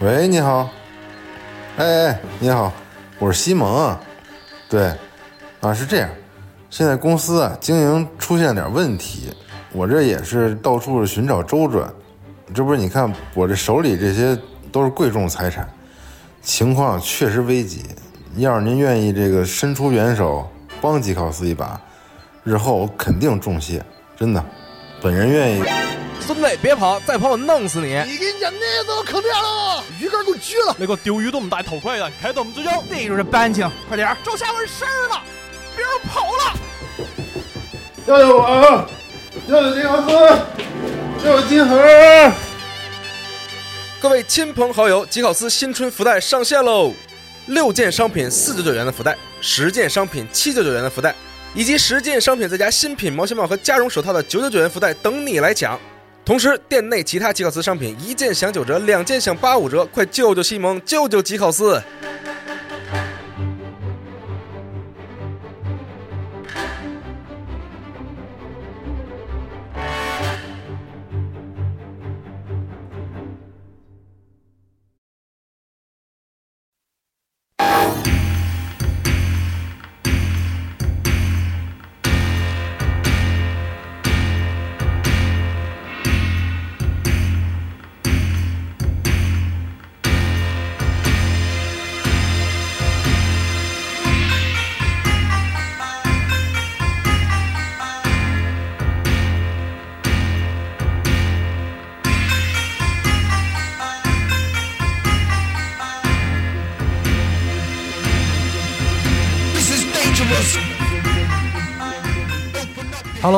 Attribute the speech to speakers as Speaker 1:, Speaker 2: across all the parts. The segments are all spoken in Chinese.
Speaker 1: 喂，你好。哎哎，你好，我是西蒙。对，啊是这样，现在公司啊经营出现点问题，我这也是到处寻找周转。这不是你看我这手里这些都是贵重财产，情况确实危急。要是您愿意这个伸出援手帮吉考斯一把，日后我肯定重谢，真的。本人愿意。
Speaker 2: 孙子，别跑，再跑我弄死你！
Speaker 3: 你给你讲那都坑掉了，鱼竿给我撅了。
Speaker 4: 那个丢鱼都不戴头盔的，开动我们追究。
Speaker 2: 逮住这班情，快点！
Speaker 4: 周下文事儿了，别人跑了。
Speaker 1: 救救我！救救吉考斯！救金盒！
Speaker 2: 各位亲朋好友，吉考斯新春福袋上线喽！六件商品四九九元的福袋，十件商品七九九元的福袋，以及十件商品再加新品毛线帽和加绒手套的九九九元福袋等你来抢。同时，店内其他吉考斯商品一件享九折，两件享八五折，快救救西蒙，救救吉考斯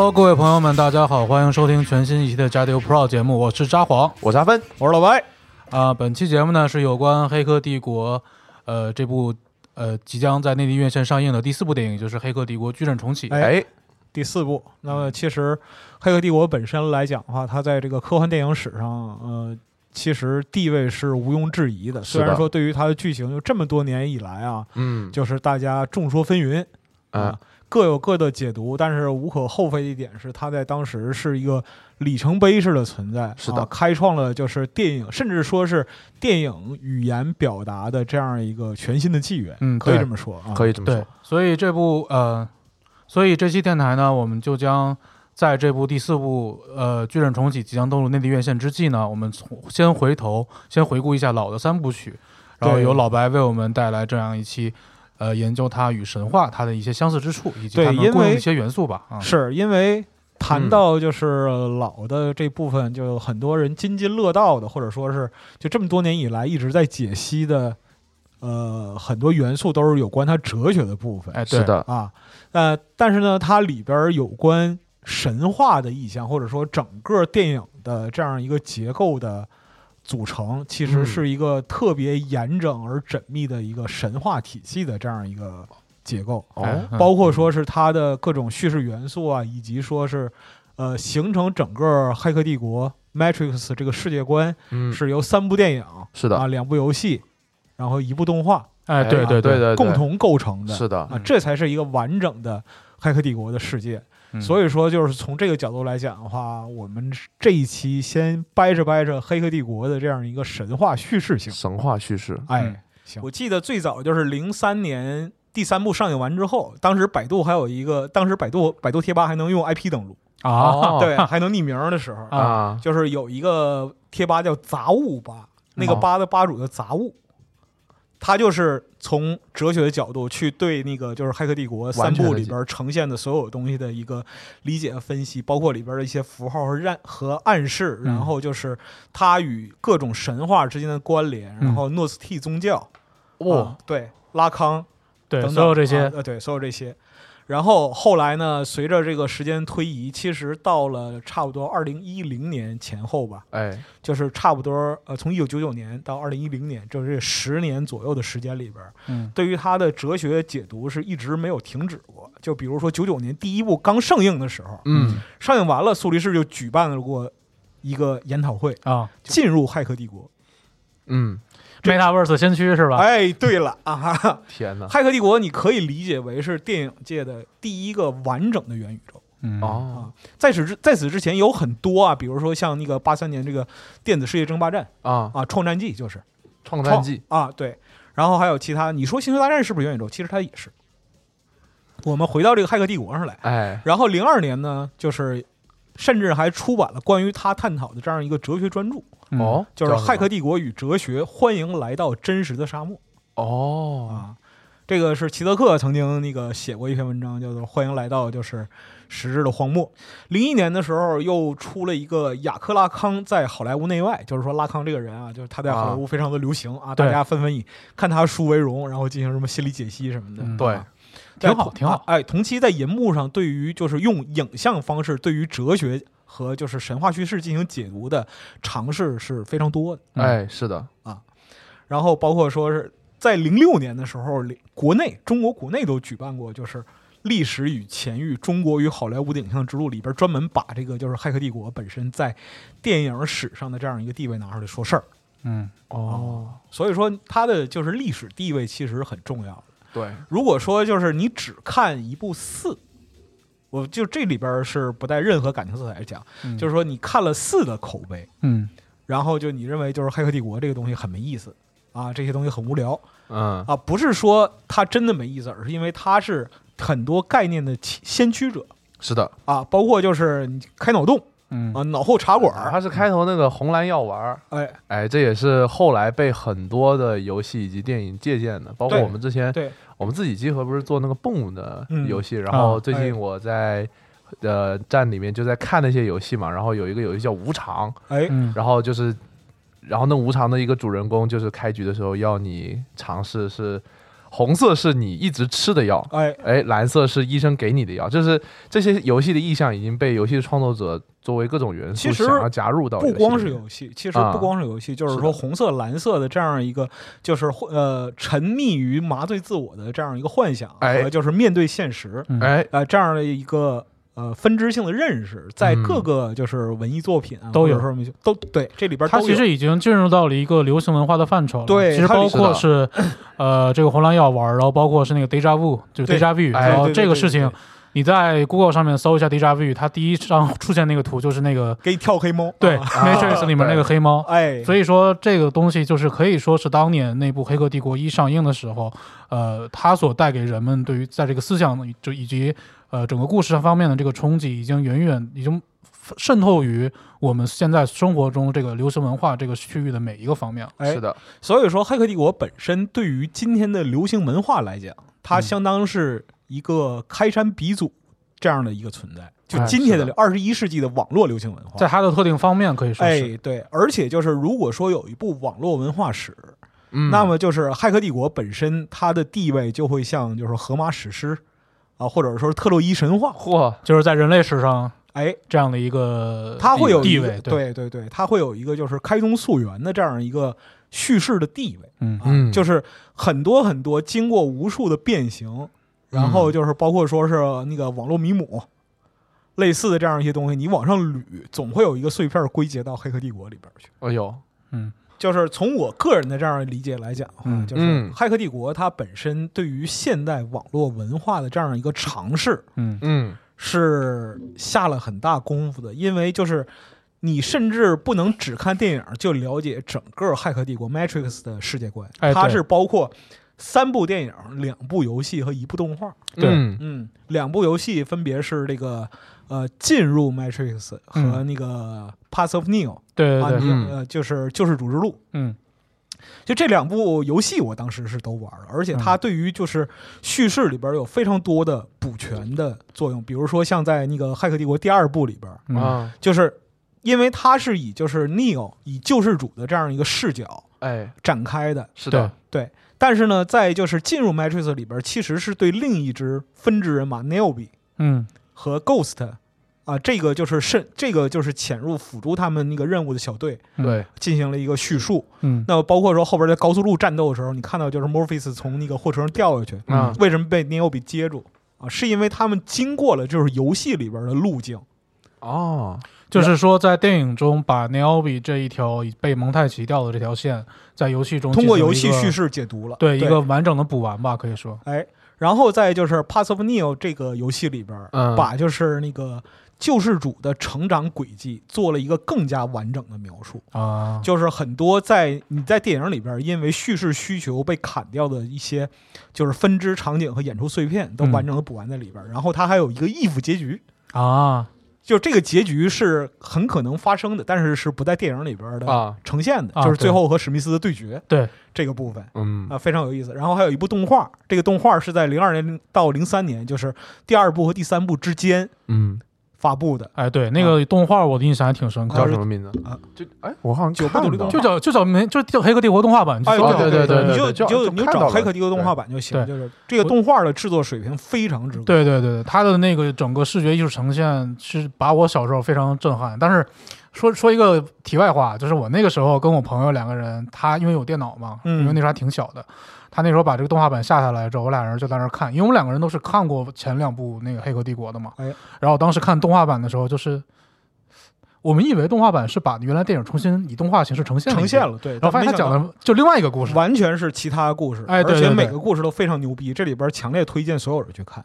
Speaker 5: ！Hello，各位朋友们，大家好，欢迎收听全新一期的《加丢 Pro》节目，我是札幌
Speaker 4: 我是阿芬，
Speaker 3: 我是老白。
Speaker 5: 啊、本期节目呢是有关《黑客帝国》呃这部呃即将在内地院线上映的第四部电影，就是《黑客帝国：矩阵重启》。
Speaker 3: 哎，第四部。那么，其实《黑客帝国》本身来讲的话，它在这个科幻电影史上，呃，其实地位是毋庸置疑的虽然说对于它的剧情，就这么多年以来啊，
Speaker 4: 嗯
Speaker 3: 就是大家众说纷纭
Speaker 4: 啊，
Speaker 3: 各有各的解读。但是无可厚非的一点是，它在当时是一个里程碑式的存在，
Speaker 4: 是的
Speaker 3: 啊开创了就是电影，甚至说是电影语言表达的这样一个全新的纪元。
Speaker 5: 嗯
Speaker 3: 可以这么说啊。
Speaker 4: 可以这么
Speaker 5: 对
Speaker 4: 说。，
Speaker 5: 所以这部呃，所以这期电台呢，我们就将在这部第四部呃《矩阵重启》即将登陆内地院线之际呢，我们从先回头先回顾一下老的三部曲，然后由老白为我们带来这样一期。呃，研究它与神话它的一些相似之处，以及它们
Speaker 3: 因为
Speaker 5: 共用的一些元素吧。啊，
Speaker 3: 是因为谈
Speaker 4: 嗯
Speaker 3: 到就是老的这部分，就很多人津津乐道的，或者说是就这么多年以来一直在解析的，呃，很多元素都是有关它哲学的部分
Speaker 5: 哎，对
Speaker 4: 是的，
Speaker 3: 啊。呃，但是呢，它里边有关神话的意象，或者说整个电影的这样一个结构的。组成其实
Speaker 4: 嗯。
Speaker 3: 是一个特别严整而缜密的一个神话体系的这样一个结构。
Speaker 5: 哎
Speaker 4: 哦，
Speaker 5: 嗯。
Speaker 3: 包括说是它的各种叙事元素啊，以及说是呃形成整个《黑客帝国》Matrix 这个世界观，
Speaker 4: 嗯，
Speaker 3: 是由三部电影
Speaker 4: 是的。
Speaker 3: 啊，两部游戏，然后一部动画
Speaker 5: 哎，对
Speaker 4: 哎
Speaker 5: 对
Speaker 4: 对对，
Speaker 3: 共同构成的。
Speaker 4: 是的，
Speaker 3: 啊，这才是一个完整的《黑客帝国》的世界。
Speaker 5: 嗯。
Speaker 3: 所以说，就是从这个角度来讲的话，我们这一期先掰扯掰扯《黑客帝国》的这样一个神话叙事性。
Speaker 4: 神话叙事，
Speaker 3: 哎，
Speaker 5: 嗯。
Speaker 3: 行，我记得最早就是零三年第三部上映完之后，当时百度还有一个，当时百度百度贴吧还能用 IP 登录，
Speaker 5: 啊，
Speaker 4: 哦
Speaker 3: 对，还能匿名的时候，
Speaker 4: 啊，
Speaker 3: 就是有一个贴吧叫杂物吧，那个
Speaker 4: 哦
Speaker 3: 吧的吧主叫杂物。他就是从哲学的角度去对那个就是《黑客帝国》三部里边呈现的所有东西的一个理解和分析，包括里边的一些符号和暗和暗示，
Speaker 5: 嗯。
Speaker 3: 然后就是它与各种神话之间的关联，
Speaker 5: 嗯
Speaker 3: 然后诺斯替宗教，
Speaker 4: 哇
Speaker 3: 啊，对，拉康
Speaker 5: 对
Speaker 3: 等等
Speaker 5: 所有这些。
Speaker 3: 啊，呃，对，所有这些。然后后来呢，随着这个时间推移，其实到了差不多二零一零年前后吧，
Speaker 4: 哎，
Speaker 3: 就是差不多呃，从一九九九年到二零一零年，就是这十年左右的时间里边，
Speaker 5: 嗯。
Speaker 3: 对于他的哲学解读是一直没有停止过。就比如说九九年第一部刚上映的时候，
Speaker 4: 嗯，
Speaker 3: 上映完了，苏黎世就举办了过一个研讨会，
Speaker 5: 啊。
Speaker 3: 进入骇客帝国。
Speaker 4: 嗯，
Speaker 5: ，Metaverse 先驱是吧？
Speaker 3: 哎，对了啊哈哈，
Speaker 4: 天哪，
Speaker 3: 骇客帝国你可以理解为是电影界的第一个完整的元宇宙。
Speaker 5: 嗯
Speaker 4: 哦
Speaker 3: 在此之在此之前有很多啊，比如说像那个八三年这个电子世界争霸战
Speaker 4: 啊，
Speaker 3: 啊，创战记就是创
Speaker 4: 创战记，
Speaker 3: 啊，对，然后还有其他，你说星球大战是不是元宇宙？其实它也是。我们回到这个《骇客帝国》上来，
Speaker 4: 哎，
Speaker 3: 然后零二年呢，就是甚至还出版了关于他探讨的这样一个哲学专著，
Speaker 5: 嗯
Speaker 4: 哦，
Speaker 3: 就是《骇客帝国与哲学》，欢迎来到真实的沙漠
Speaker 4: 哦，
Speaker 3: 啊。这个是齐泽克曾经那个写过一篇文章，叫做《欢迎来到就是实质的荒漠》。零一年的时候，又出了一个雅克拉康在好莱坞内外，就是说拉康这个人啊，就是他在好莱坞非常的流行啊，
Speaker 5: 对。
Speaker 3: 大家纷纷以看他书为荣，然后进行什么心理解析什么的。
Speaker 5: 嗯
Speaker 4: 对。
Speaker 3: 啊
Speaker 5: 挺好挺好。
Speaker 3: 啊哎，同期在银幕上对于就是用影像方式对于哲学和就是神话叙事进行解读的尝试是非常多的。
Speaker 5: 嗯。
Speaker 4: 哎，是的。
Speaker 3: 啊，然后包括说是在零六年的时候，国内中国国内都举办过，就是历史与前域：中国与好莱坞的影像之路里边专门把这个就是《骇客帝国》本身在电影史上的这样一个地位拿出来说事儿。
Speaker 5: 嗯。
Speaker 4: 哦，
Speaker 3: 所以说它的就是历史地位其实很重要的。
Speaker 4: 对，
Speaker 3: 如果说就是你只看一部四，我就这里边是不带任何感情色彩来讲，
Speaker 5: 嗯
Speaker 3: 就是说你看了四的口碑，
Speaker 5: 嗯
Speaker 3: 然后就你认为就是《黑客帝国》这个东西很没意思啊，这些东西很无聊
Speaker 4: 嗯，
Speaker 3: 啊，不是说它真的没意思，而是因为它是很多概念的先驱者
Speaker 4: 是的，
Speaker 3: 啊，包括就是你开脑洞
Speaker 5: 嗯。
Speaker 3: 啊，脑后茶馆儿，
Speaker 4: 它是开头那个红蓝药丸儿，
Speaker 3: 哎，
Speaker 4: 哎，这也是后来被很多的游戏以及电影借鉴的，包括我们之前
Speaker 3: 对，
Speaker 4: 我们自己集合不是做那个蹦舞的
Speaker 3: 嗯
Speaker 4: 游戏，然后最近我在呃站里面就在看那些游戏嘛，然后有一个游戏叫无常，
Speaker 3: 哎，
Speaker 5: 嗯。
Speaker 4: 然后就是，然后那无常的一个主人公就是开局的时候要你尝试是红色是你一直吃的药，
Speaker 3: 哎，
Speaker 4: 哎，蓝色是医生给你的药，就是这些游戏的意象已经被游戏的创作者作为各种元素
Speaker 3: 其实
Speaker 4: 想要加入到
Speaker 3: 不光是游戏，其实
Speaker 4: 啊
Speaker 3: 不光是游戏，就是说红色、蓝色的这样一个，就是呃沉迷于麻醉自我的这样一个幻想，
Speaker 4: 哎。
Speaker 3: 和就是面对现实，
Speaker 5: 嗯。
Speaker 4: 哎，
Speaker 3: 呃这样的一个呃分支性的认识，在
Speaker 4: 嗯。
Speaker 3: 各个就是文艺作品啊，
Speaker 5: 都有。
Speaker 3: 都对这里边
Speaker 5: 它其实已经进入到了一个流行文化的范畴了。其实包括是，呃，这个红蓝药丸，然后包括是那个 deja vu，就是 deja vu，
Speaker 4: 哎
Speaker 5: 然后
Speaker 3: 对对对
Speaker 5: 这个事情，你在 Google 上面搜一下 deja vu，它第一张出现那个图就是那个
Speaker 3: 给你跳黑猫，
Speaker 5: 对
Speaker 3: 啊
Speaker 5: Matrix 里面那个黑猫。
Speaker 3: 哎，
Speaker 5: 所以说，这个东西就是可以说是当年那部《黑客帝国一》上映的时候，呃，它所带给人们对于在这个思想就以及呃整个故事方面的这个冲击，已经远远已经渗透于我们现在生活中这个流行文化这个区域的每一个方面。
Speaker 3: 哎
Speaker 4: 是的，
Speaker 3: 所以说，《黑客帝国》本身对于今天的流行文化来讲，它
Speaker 5: 嗯
Speaker 3: 相当是一个开山鼻祖这样的一个存在。就
Speaker 4: 哎
Speaker 3: 今天
Speaker 4: 的
Speaker 3: 的二十一世纪的网络流行文化，
Speaker 5: 在它的特定方面可以说是，
Speaker 3: 哎，对，而且就是如果说有一部网络文化史，
Speaker 4: 嗯，
Speaker 3: 那么就是《骇客帝国》本身它的地位就会像就是荷马史诗啊，或者说是特洛伊神话，
Speaker 4: 嚯，
Speaker 5: 就是在人类史上
Speaker 3: 哎，
Speaker 5: 这样的一个
Speaker 3: 它会有
Speaker 5: 地位，，
Speaker 3: 对对对，它会有一个就是开宗溯源的这样一个叙事的地位。
Speaker 5: 嗯
Speaker 3: 啊，
Speaker 4: 嗯
Speaker 3: 就是很多很多经过无数的变形，然后就是包括说是那个网络迷母，类似的这样一些东西，你往上捋，总会有一个碎片归结到《黑客帝国》里边去。
Speaker 4: 哎呦，
Speaker 5: 嗯
Speaker 3: 就是从我个人的这样理解来讲的话，
Speaker 5: 嗯。
Speaker 3: 就是
Speaker 4: 嗯《
Speaker 3: 骇客帝国》它本身对于现代网络文化的这样一个尝试，
Speaker 5: 嗯。
Speaker 4: 嗯，
Speaker 3: 是下了很大功夫的，因为就是。你甚至不能只看电影就了解整个《骇客帝国》Matrix 的世界观，
Speaker 5: 哎
Speaker 3: 它是包括三部电影、两部游戏和一部动画。
Speaker 5: 对。
Speaker 4: 嗯。
Speaker 3: 嗯，两部游戏分别是这个呃进入 Matrix 和那个 Path of Neo、啊，
Speaker 5: 对对对，
Speaker 3: 你
Speaker 4: 嗯。
Speaker 3: 呃就是救世主之路。
Speaker 5: 嗯。
Speaker 3: 就这两部游戏，我当时是都玩了，而且
Speaker 5: 嗯。
Speaker 3: 它对于就是叙事里边有非常多的补全的作用，比如说像在那个《骇客帝国》第二部里边，
Speaker 5: 嗯。
Speaker 4: 啊，
Speaker 3: 就是因为它是以就是 Neo 以救世主的这样一个视角
Speaker 4: 哎，
Speaker 3: 展开的，
Speaker 4: 是的，对。
Speaker 3: 但是呢，在就是进入 Matrix 里边，其实是对另一支分支人马 Neobi
Speaker 5: 嗯。
Speaker 3: 和 Ghost 啊，这个就是渗，这个就是潜入辅助他们那个任务的小队
Speaker 5: 嗯
Speaker 4: 对，
Speaker 3: 进行了一个叙述。
Speaker 5: 嗯
Speaker 3: 那包括说后边在高速路战斗的时候，你看到就是 Morpheus 从那个货车上掉下去，
Speaker 4: 啊，
Speaker 3: 为什么被 Neobi 接住啊？是因为他们经过了就是游戏里边的路径。
Speaker 4: 哦，
Speaker 5: 就是说，在电影中把 Neobi 这一条被蒙太奇掉的这条线，在游戏中
Speaker 3: 通过游戏叙，事解读了，
Speaker 5: 对一个完整的补完吧，可以说，
Speaker 3: 哎，然后再就是《Pass of Neo》这个游戏里边把就是那个救世主的成长轨迹做了一个更加完整的描述。
Speaker 5: 啊，
Speaker 3: 就是很多在你在电影里边因为叙事需求被砍掉的一些，就是分支场景和演出碎片都
Speaker 5: 嗯
Speaker 3: 完整的补完在里边。然后它还有一个 if 结局，
Speaker 5: 啊，
Speaker 3: 就这个结局是很可能发生的，但是是不在电影里边的
Speaker 4: 啊，
Speaker 3: 呈现的，
Speaker 5: 啊
Speaker 3: 就是最后和史密斯的对决
Speaker 5: 对，
Speaker 3: 这个部分。
Speaker 4: 嗯
Speaker 3: 啊，非常有意思。然后还有一部动画，这个动画是在零二年到零三年，就是第二部和第三部之间
Speaker 4: 嗯，
Speaker 3: 发布的。
Speaker 5: 哎，对，那个动画我的印象还挺深刻，
Speaker 4: 叫什么名字
Speaker 3: 啊？
Speaker 4: 就哎，我好像
Speaker 3: 九部
Speaker 4: 看到
Speaker 3: 独立动画
Speaker 5: 就叫就叫没就叫《黑客帝国》动画版，
Speaker 3: 哎，
Speaker 5: 搜
Speaker 4: 对对对
Speaker 3: 你就
Speaker 4: 就
Speaker 3: 你就你就找《黑客帝国》动画版就行。
Speaker 5: 对
Speaker 3: 就是这个动画的制作水平非常之高。
Speaker 5: 对对对，它的那个整个视觉艺术呈现是把我小时候非常震撼。但是说说一个题外话，就是我那个时候跟我朋友两个人，他因为有电脑嘛，
Speaker 3: 嗯
Speaker 5: 因为那时候还挺小的，他那时候把这个动画版下下来之后，我俩人就在那儿看，因为我们两个人都是看过前两部那个《黑客帝国》的嘛。
Speaker 3: 哎
Speaker 5: 然后当时看动画版的时候，就是我们以为动画版是把原来电影重新以动画形式呈现了，
Speaker 3: 呈现了，对。
Speaker 5: 然后发现他讲的就另外一个故事。
Speaker 3: 完全是其他故事，
Speaker 5: 哎对对对
Speaker 3: 而且每个故事都非常牛逼。这里边强烈推荐所有人去看。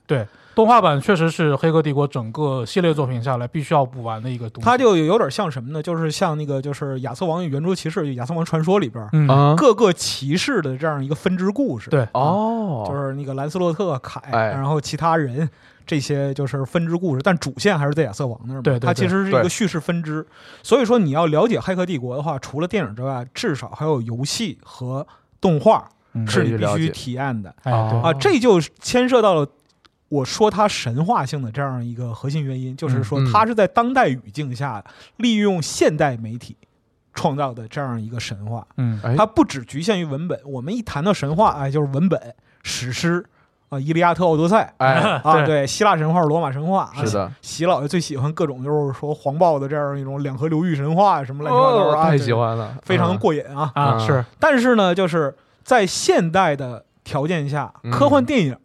Speaker 5: 动画版确实是《黑客帝国》整个系列作品下来必须要补完的一个东西。
Speaker 3: 它就有点像什么呢？就是像那个就是亚瑟王与圆桌骑士，就亚瑟王传说里边各个骑士的这样一个分支故事。
Speaker 5: 对
Speaker 4: 哦，
Speaker 3: 就是那个兰斯洛特、凯，
Speaker 4: 哎
Speaker 3: 然后其他人这些就是分支故事，但主线还是在亚瑟王那儿嘛。
Speaker 5: 对对
Speaker 3: 它其实是一个叙事分支，所以说你要了解《黑客帝国》的话，除了电影之外，至少还有游戏和动画
Speaker 5: 嗯
Speaker 3: 是你必须体验的
Speaker 5: 哎对
Speaker 4: 哦
Speaker 3: 啊。这就牵涉到了。我说它神话性的这样一个核心原因，就是说它是在当代语境下利用现代媒体创造的这样一个神话。
Speaker 5: 嗯
Speaker 4: 哎
Speaker 3: 它不只局限于文本。我们一谈到神话，哎，就是文本、史诗啊，《伊利亚特》《奥德赛》
Speaker 4: 哎，
Speaker 3: 啊，对，希腊神话、罗马神话。啊
Speaker 4: 是的，
Speaker 3: 喜老爷最喜欢各种就是说黄暴的这样一种两河流域神话什么乱七八糟啊，
Speaker 4: 太喜，欢了，
Speaker 3: 非常
Speaker 4: 嗯
Speaker 3: 过瘾啊。
Speaker 5: 啊
Speaker 4: 嗯
Speaker 5: 是
Speaker 3: 但是呢，就是在现代的条件下，
Speaker 4: 嗯
Speaker 3: 科幻电影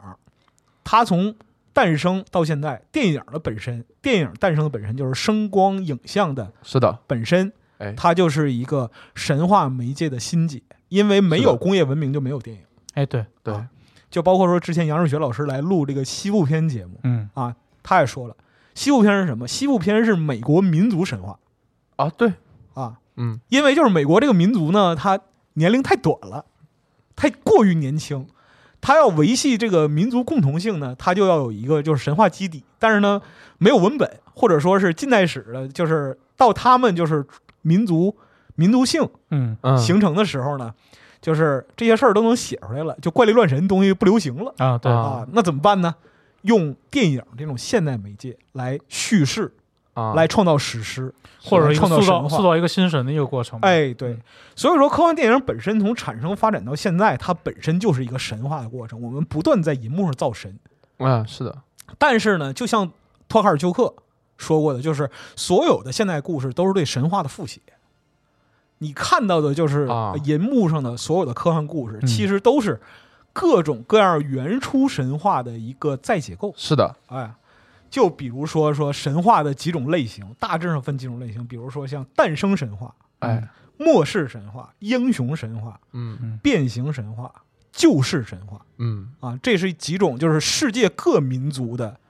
Speaker 3: 它从诞生到现在，电影的本身，电影诞生的本身就是声光影像的
Speaker 4: 是的，
Speaker 3: 本身
Speaker 4: 哎，
Speaker 3: 它就是一个神话媒介的心结，因为没有工业文明就没有电影。
Speaker 5: 哎对。
Speaker 4: 对。
Speaker 3: 啊就包括说之前杨世学老师来录这个西部片节目
Speaker 5: 嗯。
Speaker 3: 啊，他也说了，西部片是什么？西部片是美国民族神话。
Speaker 4: 啊，对，
Speaker 3: 啊，
Speaker 4: 嗯，
Speaker 3: 因为就是美国这个民族呢，他年龄太短了，太过于年轻，他要维系这个民族共同性呢，他就要有一个就是神话基底，但是呢，没有文本，或者说是近代史的，就是到他们就是民族民族性
Speaker 5: 嗯。
Speaker 4: 嗯，
Speaker 3: 形成的时候呢，就是这些事儿都能写出来了，就怪力乱神东西不流行了。
Speaker 5: 啊对。
Speaker 4: 啊
Speaker 3: 啊，那怎么办呢？用电影这种现代媒介来叙事，
Speaker 4: 啊，
Speaker 3: 来创造史诗，
Speaker 5: 或者
Speaker 3: 创造
Speaker 5: 塑造
Speaker 3: 神话。
Speaker 5: 塑造一个新神的一个过程。
Speaker 3: 哎，对，所以说科幻电影本身从产生发展到现在，它本身就是一个神话的过程。我们不断在银幕上造神，
Speaker 4: 啊，是的，
Speaker 3: 但是呢，就像托卡尔丘克说过的，就是所有的现代故事都是对神话的复写。你看到的就是
Speaker 4: 啊。
Speaker 3: 银幕上的所有的科幻故事，
Speaker 5: 嗯。
Speaker 3: 其实都是各种各样原初神话的一个再解构。
Speaker 4: 是的，
Speaker 3: 哎，就比如说说神话的几种类型，大致上分几种类型，比如说像诞生神话、
Speaker 4: 哎，
Speaker 3: 末世神话、英雄神话、
Speaker 4: 嗯。
Speaker 3: 变形神话、救世神话
Speaker 4: 嗯，
Speaker 3: 啊，这是几种就是世界各民族的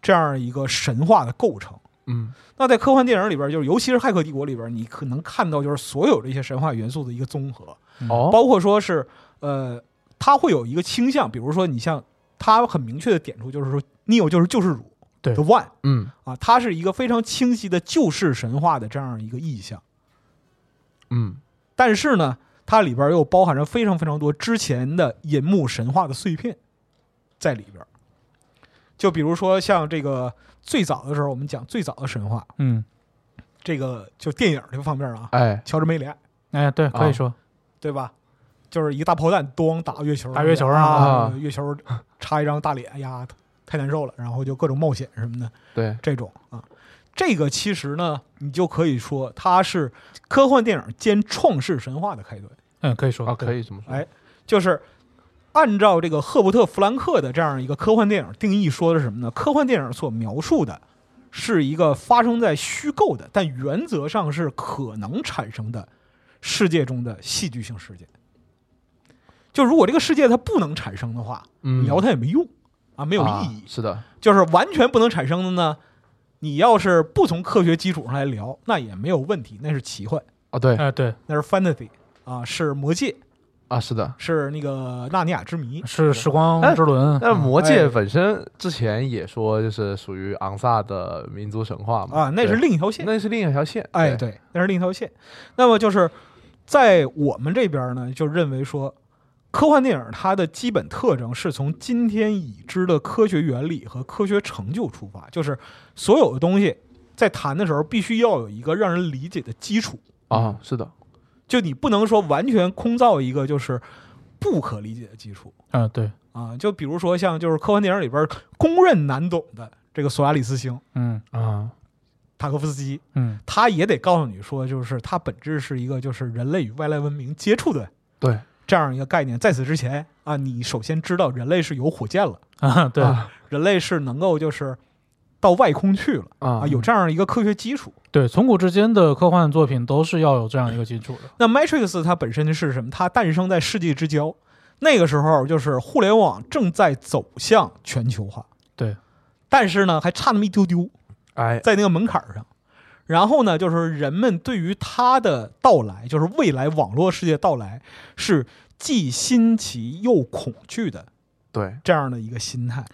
Speaker 3: 这样一个神话的构成。
Speaker 4: 嗯，
Speaker 3: 那在科幻电影里边，就是尤其是《骇客帝国》里边，你可能看到就是所有这些神话元素的一个综合，
Speaker 4: 哦，
Speaker 3: 包括说是呃，它会有一个倾向，比如说你像它很明确的点出，就是说 Neo 就是救世主
Speaker 5: 对
Speaker 3: ，The One
Speaker 4: 嗯
Speaker 3: 啊，它是一个非常清晰的旧式神话的这样一个意象。
Speaker 4: 嗯，
Speaker 3: 但是呢，它里边又包含着非常非常多之前的银幕神话的碎片在里边。就比如说像这个最早的时候，我们讲最早的神话，
Speaker 5: 嗯，
Speaker 3: 这个就电影这个方面啊，
Speaker 4: 哎，
Speaker 3: 乔治梅里爱，
Speaker 5: 哎对，可以说
Speaker 3: 对吧？就是一个大炮弹咣打到月球，
Speaker 5: 打月球上
Speaker 3: 啊
Speaker 4: 啊，
Speaker 3: 月球插一张大脸，哎呀，太难受了，然后就各种冒险什么的
Speaker 4: 对，
Speaker 3: 这种啊。这个其实呢，你就可以说它是科幻电影兼创世神话的开端。
Speaker 5: 嗯可以说
Speaker 4: 啊，可
Speaker 5: 以
Speaker 4: 以这么说，
Speaker 3: 哎，就是按照这个赫伯特·弗兰克的这样一个科幻电影定义，说的是什么呢？科幻电影所描述的是一个发生在虚构的，但原则上是可能产生的世界中的戏剧性事件。就如果这个世界它不能产生的话，
Speaker 4: 嗯，
Speaker 3: 你聊它也没用啊，没有
Speaker 4: 啊
Speaker 3: 意义。
Speaker 4: 是的，
Speaker 3: 就是完全不能产生的呢，你要是不从科学基础上来聊，那也没有问题，那是奇幻，
Speaker 4: 哦对
Speaker 5: 哎，对，
Speaker 3: 那是 fantasy 啊，是魔界，
Speaker 4: 啊是的。
Speaker 3: 是那个纳尼亚之谜。
Speaker 5: 是时光之轮。
Speaker 4: 但魔戒
Speaker 3: 哎
Speaker 4: 本身之前也说就是属于昂萨的民族神话嘛
Speaker 3: 啊，那是另一条线。
Speaker 4: 那是另一条线，
Speaker 3: 哎，
Speaker 4: 对，
Speaker 3: 那是另一条线。那么就是在我们这边呢，就认为说，科幻电影它的基本特征是从今天已知的科学原理和科学成就出发，就是所有的东西在谈的时候必须要有一个让人理解的基础。
Speaker 4: 啊是的，
Speaker 3: 就你不能说完全空造一个就是不可理解的基础
Speaker 5: 啊，对，
Speaker 3: 啊。就比如说像就是科幻电影里边公认难懂的这个索亚里斯星、
Speaker 5: 嗯
Speaker 4: 啊
Speaker 3: 塔科夫斯基，
Speaker 5: 嗯，
Speaker 3: 他也得告诉你说，就是它本质是一个就是人类与外来文明接触的
Speaker 4: 对
Speaker 3: 这样一个概念。在此之前啊，你首先知道人类是有火箭了，
Speaker 5: 啊，对，
Speaker 4: 啊
Speaker 3: 人类是能够就是到外空去了
Speaker 4: 啊
Speaker 3: 啊，有这样一个科学基础。
Speaker 5: 对，从古至今的科幻作品都是要有这样一个基础的。
Speaker 3: 那 Matrix 它本身是什么？它诞生在世纪之交，那个时候就是互联网正在走向全球化，
Speaker 5: 对，
Speaker 3: 但是呢还差那么一丢丢，
Speaker 4: 哎
Speaker 3: 在那个门槛上。然后呢，就是人们对于它的到来，就是未来网络世界到来，是既新奇又恐惧的
Speaker 4: 对
Speaker 3: 这样的一个心态。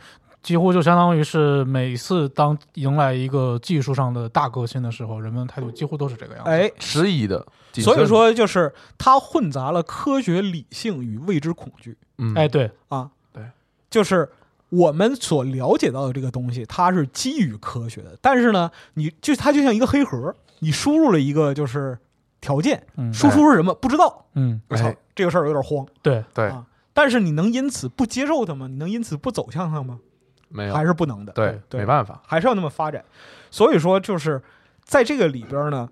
Speaker 5: 几乎就相当于是每次当迎来一个技术上的大革新的时候，人们的态度几乎都是这个样子。，
Speaker 3: 哎，
Speaker 4: 迟疑的，
Speaker 3: 所以说就是它混杂了科学理性与未知恐惧。
Speaker 4: 嗯
Speaker 5: 哎，对，
Speaker 3: 啊，
Speaker 4: 对，
Speaker 3: 就是我们所了解到的这个东西，它是基于科学的，但是呢，你就它就像一个黑盒，你输入了一个就是条件，
Speaker 5: 嗯，
Speaker 3: 输出是什么不知道，
Speaker 5: 嗯，
Speaker 3: 我操
Speaker 4: 哎，
Speaker 3: 这个事儿有点慌
Speaker 5: 对，
Speaker 4: 对
Speaker 3: 啊。但是你能因此不接受它吗？你能因此不走向它吗？
Speaker 4: 没有
Speaker 3: 还是不能的，
Speaker 4: 对
Speaker 3: 对
Speaker 4: 没办法
Speaker 3: 还是要那么发展。所以说，就是在这个里边呢，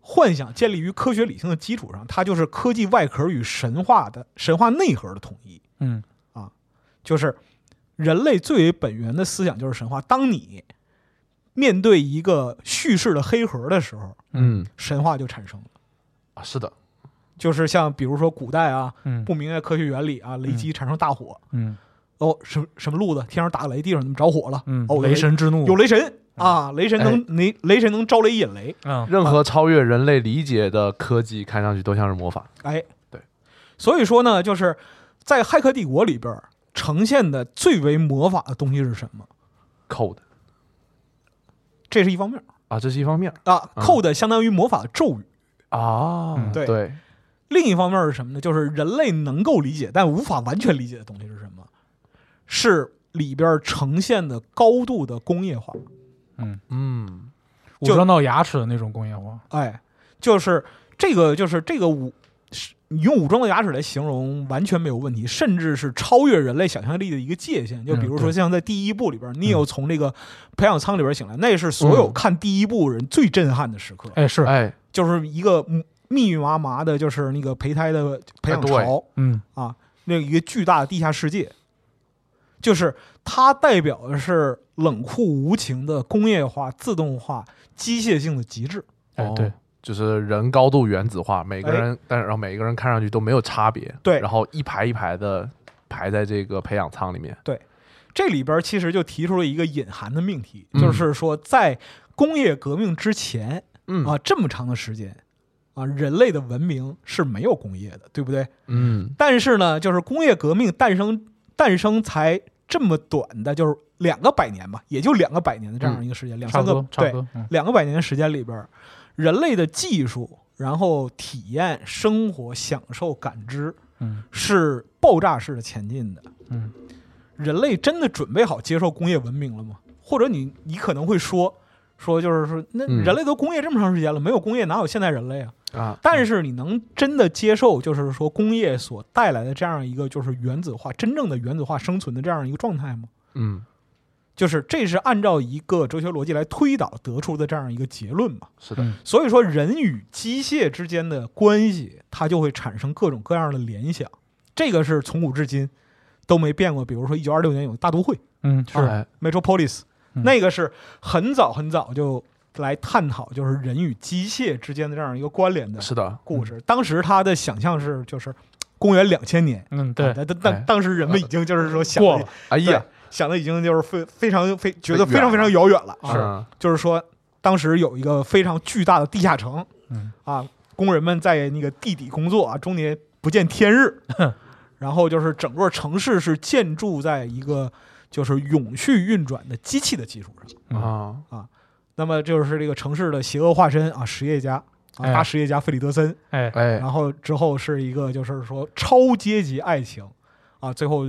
Speaker 3: 幻想建立于科学理性的基础上，它就是科技外壳与神话的神话内核的统一。
Speaker 5: 嗯，啊
Speaker 3: 就是人类最为本源的思想就是神话。当你面对一个叙事的黑盒的时候，
Speaker 4: 嗯。
Speaker 3: 神话就产生了。
Speaker 4: 啊是的。
Speaker 3: 就是像比如说古代啊，
Speaker 5: 嗯，
Speaker 3: 不明白科学原理啊，雷击产生大火，
Speaker 5: 嗯。
Speaker 3: 哦，什什么路子，天上打个雷，地上怎么着火了？
Speaker 5: 嗯，
Speaker 3: 哦，
Speaker 5: 雷神之怒。
Speaker 3: 有雷神。啊，雷神能雷雷神能招雷引雷，
Speaker 5: 嗯，
Speaker 4: 任何超越人类理解的科技，看上去都像是魔法。
Speaker 3: 哎，
Speaker 4: 对，
Speaker 3: 所以说呢，就是在《骇客帝国》里边呈现的最为魔法的东西是什么
Speaker 4: ？code
Speaker 3: 这是一方面
Speaker 4: 啊，这是一方面
Speaker 3: 啊
Speaker 4: 嗯
Speaker 3: ，code 相当于魔法的咒语。
Speaker 4: 啊
Speaker 5: 嗯
Speaker 3: 对
Speaker 4: 对
Speaker 3: 另一方面是什么呢？就是人类能够理解但无法完全理解的东西是什么？是里边呈现的高度的工业化。
Speaker 4: 嗯嗯
Speaker 5: 武装到牙齿的那种工业化。
Speaker 3: 哎，就是这个，就是这个武，是你用武装的牙齿来形容完全没有问题，甚至是超越人类想象力的一个界限。就比如说像在第一部里边，你有从这个培养舱里边醒来，那是所有
Speaker 4: 嗯
Speaker 3: 看第一部人最震撼的时刻，
Speaker 5: 哎，是，
Speaker 4: 哎
Speaker 3: 就是一个密密麻麻的，就是那个胚胎的培养巢。
Speaker 5: 嗯
Speaker 3: 那一个巨大的地下世界，就是它代表的是冷酷无情的工业化、自动化、机械性的极致。
Speaker 4: 哦，
Speaker 5: 哎对，
Speaker 4: 就是人高度原子化，每个
Speaker 3: 哎
Speaker 4: 人，但然后每一个人看上去都没有差别，
Speaker 3: 对
Speaker 4: 然后一排一排的排在这个培养舱里面，对
Speaker 3: 这里边其实就提出了一个隐含的命题，
Speaker 4: 嗯
Speaker 3: 就是说在工业革命之前
Speaker 4: 嗯
Speaker 3: 啊这么长的时间啊，人类的文明是没有工业的，对不对？
Speaker 4: 嗯
Speaker 3: 但是呢，就是工业革命诞生诞生才这么短的，就是两个百年吧，也就两个百年的这样一个时间，两三个对两个百年的时间里边，人类的技术，然后体验、生活、享受、感知
Speaker 5: 嗯
Speaker 3: 是爆炸式的前进的。
Speaker 5: 嗯，
Speaker 3: 人类真的准备好接受工业文明了吗？或者你你可能会说说就是说，那
Speaker 4: 嗯
Speaker 3: 人类都工业这么长时间了，没有工业哪有现代人类啊？
Speaker 4: 啊，
Speaker 3: 但是你能真的接受，就是说工业所带来的这样一个就是原子化、真正的原子化生存的这样一个状态吗？
Speaker 4: 嗯
Speaker 3: 就是这是按照一个哲学逻辑来推导得出的这样一个结论嘛？
Speaker 4: 是的，
Speaker 5: 嗯
Speaker 3: 所以说，人与机械之间的关系，它就会产生各种各样的联想。这个是从古至今都没变过。比如说，一九二六年有个大都会
Speaker 5: 嗯是，
Speaker 4: 哎
Speaker 3: （Metropolis），
Speaker 5: 嗯
Speaker 3: 那个是很早很早就来探讨就是人与机械之间的这样一个关联的
Speaker 4: 是的，
Speaker 3: 故事。当时他的想象是就是公元两千年，
Speaker 5: 嗯对
Speaker 3: 啊，但但当时人们已经就是说想
Speaker 5: 过了，
Speaker 4: 哎呀，
Speaker 3: 想的已经就是非非常非觉得非常非常遥远了。
Speaker 4: 是啊
Speaker 3: 就是说，当时有一个非常巨大的地下城，
Speaker 5: 嗯
Speaker 3: 啊，工人们在那个地底工作啊，终年不见天日。然后就是整个城市是建筑在一个就是永续运转的机器的基础上。
Speaker 4: 啊啊，
Speaker 3: 那么就是这个城市的邪恶化身啊，实业家啊，
Speaker 5: 哎
Speaker 3: 大实业家费里德森。
Speaker 5: 哎，
Speaker 4: 哎，
Speaker 3: 然后之后是一个就是说超阶级爱情啊，最后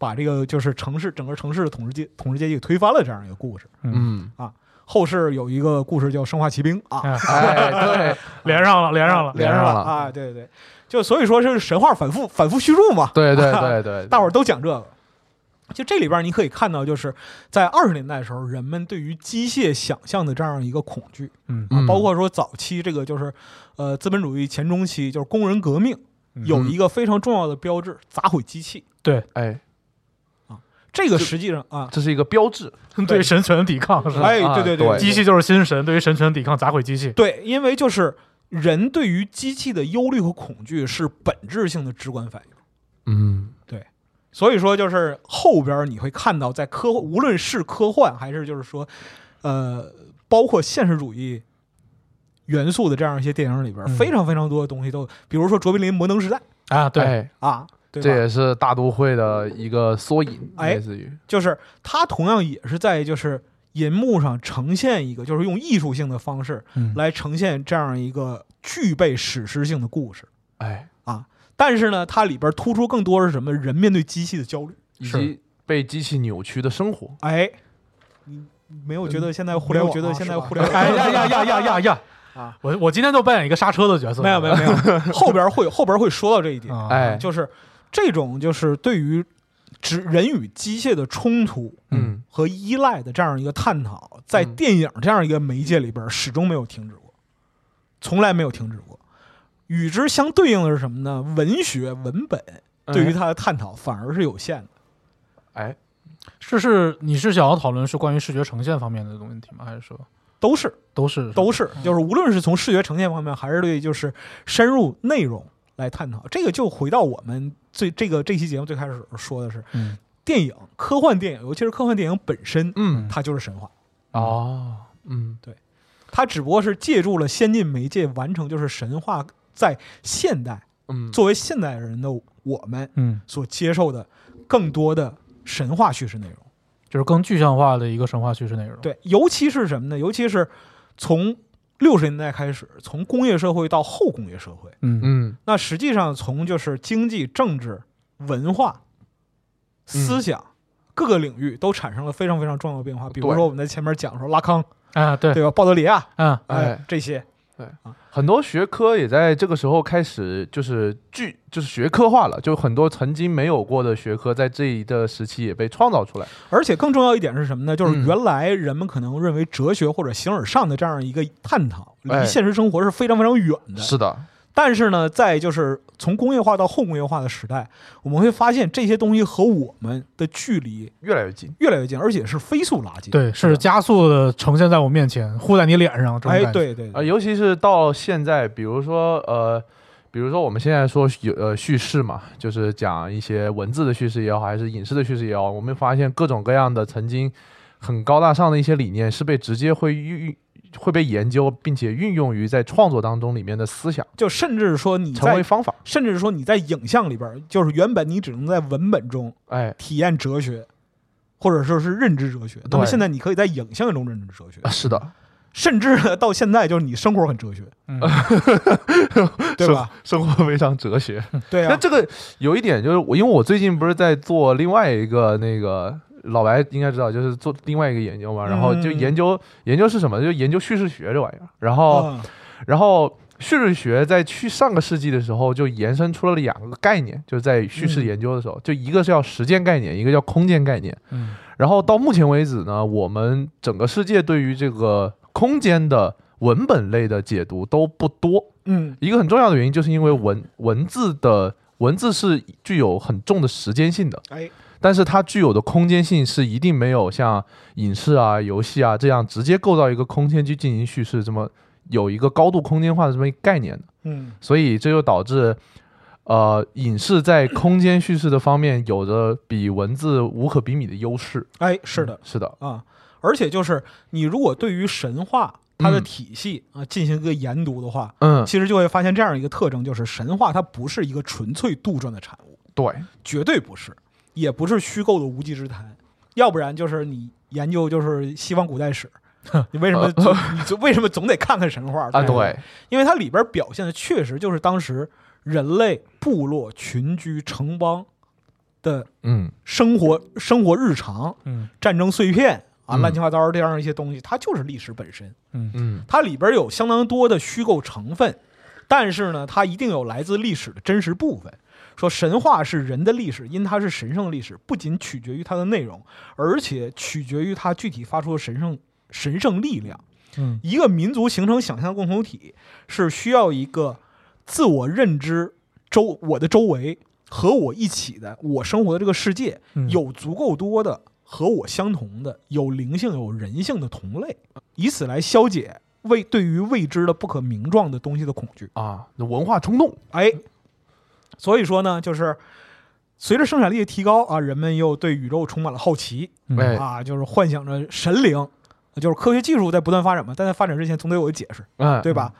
Speaker 3: 把这个就是城市整个城市的统治阶统治阶级给推翻了这样一个故事。
Speaker 4: 嗯。
Speaker 3: 啊，后世有一个故事叫《生化奇兵》啊，
Speaker 5: 哎
Speaker 4: 哎，对，
Speaker 5: 连上了，连上了，
Speaker 3: 连上
Speaker 4: 了。
Speaker 3: 啊，对对对，就所以说是神话反复反复叙述嘛，
Speaker 4: 对对对对，
Speaker 3: 大伙儿都讲这个。就这里边你可以看到，就是在二十年代的时候，人们对于机械想象的这样一个恐惧，
Speaker 5: 嗯。
Speaker 4: 嗯
Speaker 3: 包括说早期这个就是呃资本主义前中期，就是工人革命有一个非常重要的标志——砸毁机器。
Speaker 5: 对。
Speaker 4: 哎，
Speaker 3: 这个实际上啊，
Speaker 4: 这是一个标志，
Speaker 5: 对神权的抵抗是吧？
Speaker 3: 哎，
Speaker 4: 啊
Speaker 3: 对对
Speaker 4: 对
Speaker 5: 机器就是新神，对于神权的抵抗，砸毁机器。
Speaker 3: 对，因为就是人对于机器的忧虑和恐惧是本质性的直观反应。
Speaker 4: 嗯，对
Speaker 3: 所以说，就是后边你会看到，在科无论是科幻还是就是说，呃，包括现实主义元素的这样一些电影里边，
Speaker 5: 嗯
Speaker 3: 非常非常多的东西都，比如说卓别林《摩登时代》
Speaker 5: 啊，对，
Speaker 4: 哎
Speaker 3: 啊，对
Speaker 4: 这？也是大都会的一个缩影，
Speaker 3: 哎
Speaker 4: 类似于，
Speaker 3: 就是它同样也是在就是银幕上呈现一个，就是用艺术性的方式
Speaker 5: 嗯
Speaker 3: 来呈现这样一个具备史诗性的故事。
Speaker 4: 哎啊，
Speaker 3: 但是呢，它里边突出更多是什么？人面对机器的焦虑。
Speaker 4: 以及被机器扭曲的生活，
Speaker 3: 哎，你没有觉得现在互联网？
Speaker 5: 觉得现在
Speaker 3: 互联网？
Speaker 5: 哎呀呀呀呀呀呀！
Speaker 3: 啊，
Speaker 5: 我我今天就扮演一个刹车的角色。
Speaker 3: 没有没有没 有，后边会后边会说到这一点，
Speaker 5: 啊，
Speaker 4: 哎，
Speaker 3: 就是这种就是对于只人与机械的冲突
Speaker 4: 嗯，
Speaker 3: 和依赖的这样一个探讨，在
Speaker 4: 嗯。
Speaker 3: 电影这样一个媒介里边始终没有停止过，从来没有停止过。与之相对应的是什么呢？文学文本对于它的探讨反而是有限的。
Speaker 4: 哎，
Speaker 5: 是是，你是想要讨论是关于视觉呈现方面的问题吗？还是说？
Speaker 3: 都是。
Speaker 5: 都是。
Speaker 3: 都是，就是无论是从视觉呈现方面，还是对就是深入内容来探讨，这个就回到我们最这个这期节目最开始说的是
Speaker 5: 嗯。
Speaker 3: 电影，科幻电影，尤其是科幻电影本身，
Speaker 4: 嗯，
Speaker 3: 它就是神话，
Speaker 4: 哦，嗯，对
Speaker 3: 它只不过是借助了先进媒介完成，就是神话在现代
Speaker 4: 嗯，
Speaker 3: 作为现代人的我们
Speaker 5: 嗯，
Speaker 3: 所接受的更多的神话叙事内容。
Speaker 5: 就是更具象化的一个神话叙事内容。，
Speaker 3: 对，尤其是什么呢？尤其是从六十年代开始，从工业社会到后工业社会，
Speaker 5: 嗯。
Speaker 4: 嗯，
Speaker 3: 那实际上从就是经济、政治、文化、思想、各个领域都产生了非常非常重要的变化。比如说我们在前面讲说拉康，
Speaker 5: 啊，对，
Speaker 3: 对吧？鲍德里亚，
Speaker 5: 啊
Speaker 4: 哎。
Speaker 3: 这些，
Speaker 4: 很多学科也在这个时候开始就是具就是学科化了，就很多曾经没有过的学科在这一的时期也被创造出来。
Speaker 3: 而且更重要一点是什么呢？就是
Speaker 4: 嗯
Speaker 3: 原来人们可能认为哲学或者形而上的这样一个探讨，离
Speaker 4: 哎
Speaker 3: 现实生活是非常非常远的。
Speaker 4: 是的，
Speaker 3: 但是呢，在就是从工业化到后工业化的时代，我们会发现这些东西和我们的距离
Speaker 4: 越来越近。
Speaker 3: 越来越近，而且是飞速拉近。
Speaker 5: 对，是加速的呈现在我面前，呼在你脸上。这种
Speaker 3: 哎，
Speaker 5: 感觉，
Speaker 4: 啊、
Speaker 3: 对对对，
Speaker 4: 尤其是到现在，比如说呃，比如说我们现在说有呃叙事嘛，就是讲一些文字的叙事也好，还是影视的叙事也好，我们发现各种各样的曾经很高大上的一些理念是被直接会运会被研究，并且运用于在创作当中里面的思想，
Speaker 3: 就甚至说你在，
Speaker 4: 成为方法。
Speaker 3: 甚至说你在影像里边，就是原本你只能在文本中
Speaker 4: 哎，
Speaker 3: 体验哲学，或者说是认知哲学，那么
Speaker 4: 对
Speaker 3: 现在你可以在影像中认知哲学。
Speaker 4: 啊，是的，
Speaker 3: 甚至呢到现在就是你生活很哲学，
Speaker 5: 嗯，
Speaker 3: 对吧？
Speaker 4: 生活非常哲学。
Speaker 3: 对啊，
Speaker 4: 那这个有一点就是我，因为我最近不是在做另外一个那个老白应该知道，就是做另外一个研究嘛，然后就
Speaker 3: 嗯
Speaker 4: 研究研究是什么，就研究叙事学这玩意儿。然后
Speaker 3: 嗯
Speaker 4: 然后叙事学在去上个世纪的时候就延伸出了两个概念，就是在叙事
Speaker 3: 嗯
Speaker 4: 研究的时候，就一个是叫时间概念，一个叫空间概念。
Speaker 5: 嗯
Speaker 4: 然后到目前为止呢，我们整个世界对于这个空间的文本类的解读都不多。
Speaker 3: 嗯
Speaker 4: 一个很重要的原因，就是因为文文字的文字是具有很重的时间性的，
Speaker 3: 哎
Speaker 4: 但是它具有的空间性是一定没有像影视啊、游戏啊这样直接构造一个空间去进行叙事这么有一个高度空间化的这么一个概念的。
Speaker 3: 嗯。
Speaker 4: 所以这就导致，呃，影视在空间叙事的方面有着比文字无可比拟的优势。
Speaker 3: 哎，是的。
Speaker 4: 是的，
Speaker 3: 啊，而且就是你如果对于神话它的
Speaker 4: 嗯
Speaker 3: 体系啊进行一个研读的话，
Speaker 4: 嗯，
Speaker 3: 其实就会发现这样一个特征，就是神话它不是一个纯粹杜撰的产物，
Speaker 4: 对，
Speaker 3: 绝对不是，也不是虚构的无稽之谈，要不然就是你研究就是西方古代史。你为什么总 你总为什么总得看看神话
Speaker 4: 啊，对，
Speaker 3: 因为它里边表现的确实就是当时人类部落群居城邦的
Speaker 4: 嗯。
Speaker 3: 生活生活日常、
Speaker 5: 嗯。
Speaker 3: 战争碎片啊、
Speaker 4: 嗯。
Speaker 3: 乱七八糟这样一些东西，它就是历史本身。
Speaker 5: 嗯。
Speaker 4: 嗯。
Speaker 3: 它里边有相当多的虚构成分，但是呢，它一定有来自历史的真实部分。说神话是人的历史，因它是神圣的历史，不仅取决于它的内容，而且取决于它具体发出的神圣神圣力量。
Speaker 5: 嗯
Speaker 3: 一个民族形成想象共同体，是需要一个自我认知周我的周围和我一起的我生活的这个世界
Speaker 5: 嗯
Speaker 3: 有足够多的和我相同的有灵性有人性的同类，以此来消解未对于未知的不可名状的东西的恐惧。
Speaker 4: 啊，那文化冲动，
Speaker 3: 哎，所以说呢，就是随着生产力的提高啊，人们又对宇宙充满了好奇啊，就是幻想着神灵，就是科学技术在不断发展嘛，但在发展之前总得有个解释，
Speaker 4: 嗯，
Speaker 3: 对吧？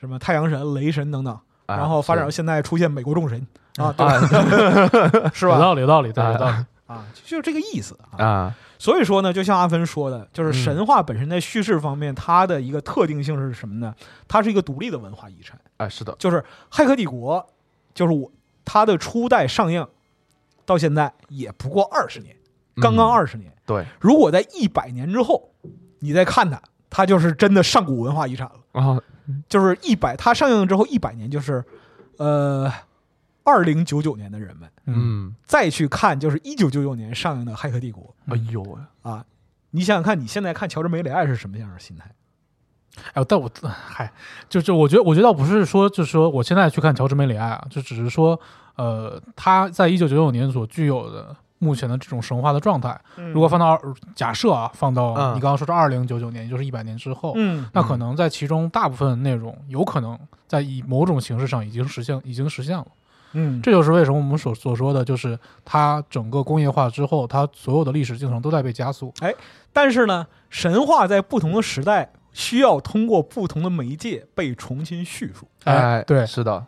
Speaker 3: 什么太阳神、雷神等等，
Speaker 4: 啊
Speaker 3: 然后发展到现在出现美国众神啊，对
Speaker 4: 是
Speaker 3: 吧？是
Speaker 5: 有？道理有道理，对，
Speaker 4: 啊
Speaker 5: 有道理。
Speaker 3: 啊，就是这个意思啊。
Speaker 4: 啊，
Speaker 3: 所以说呢，就像阿芬说的，就是
Speaker 4: 嗯
Speaker 3: 神话本身在叙事方面，它的一个特定性是什么呢？它是一个独立的文化遗产。
Speaker 4: 哎，是的，
Speaker 3: 就是《骇客帝国》，就是我它的初代上映到现在也不过二十年，刚刚
Speaker 4: 嗯
Speaker 3: 二十年。
Speaker 4: 对
Speaker 3: 如果在一百年之后你再看它，它就是真的上古文化遗产了。
Speaker 4: 啊，
Speaker 3: 就是一百，它上映之后一百年，就是呃二零九九年的人们
Speaker 4: 嗯，
Speaker 3: 再去看，就是一九九九年上映的《骇客帝国
Speaker 4: 哎呦喂，》
Speaker 3: 啊。你想想看，你现在看乔治·梅里爱是什么样的心态？
Speaker 5: 哎，但我嗨，就就我觉得，我觉得倒不是说，就是说我现在去看乔治梅里爱啊，就只是说，呃，他在一九九九年所具有的目前的这种神话的状态，如果放到二假设啊，放到
Speaker 4: 嗯
Speaker 5: 你刚刚说是二零九九年，也就是一百年之后，
Speaker 3: 嗯
Speaker 5: 那可能在其中大部分内容有可能在以某种形式上已经实现，已经实现了。
Speaker 3: 嗯，
Speaker 5: 这就是为什么我们所所说的，就是它整个工业化之后，它所有的历史进程都在被加速。
Speaker 3: 哎但是呢，神话在不同的时代需要通过不同的媒介被重新叙述。
Speaker 5: 哎，对，
Speaker 4: 是的，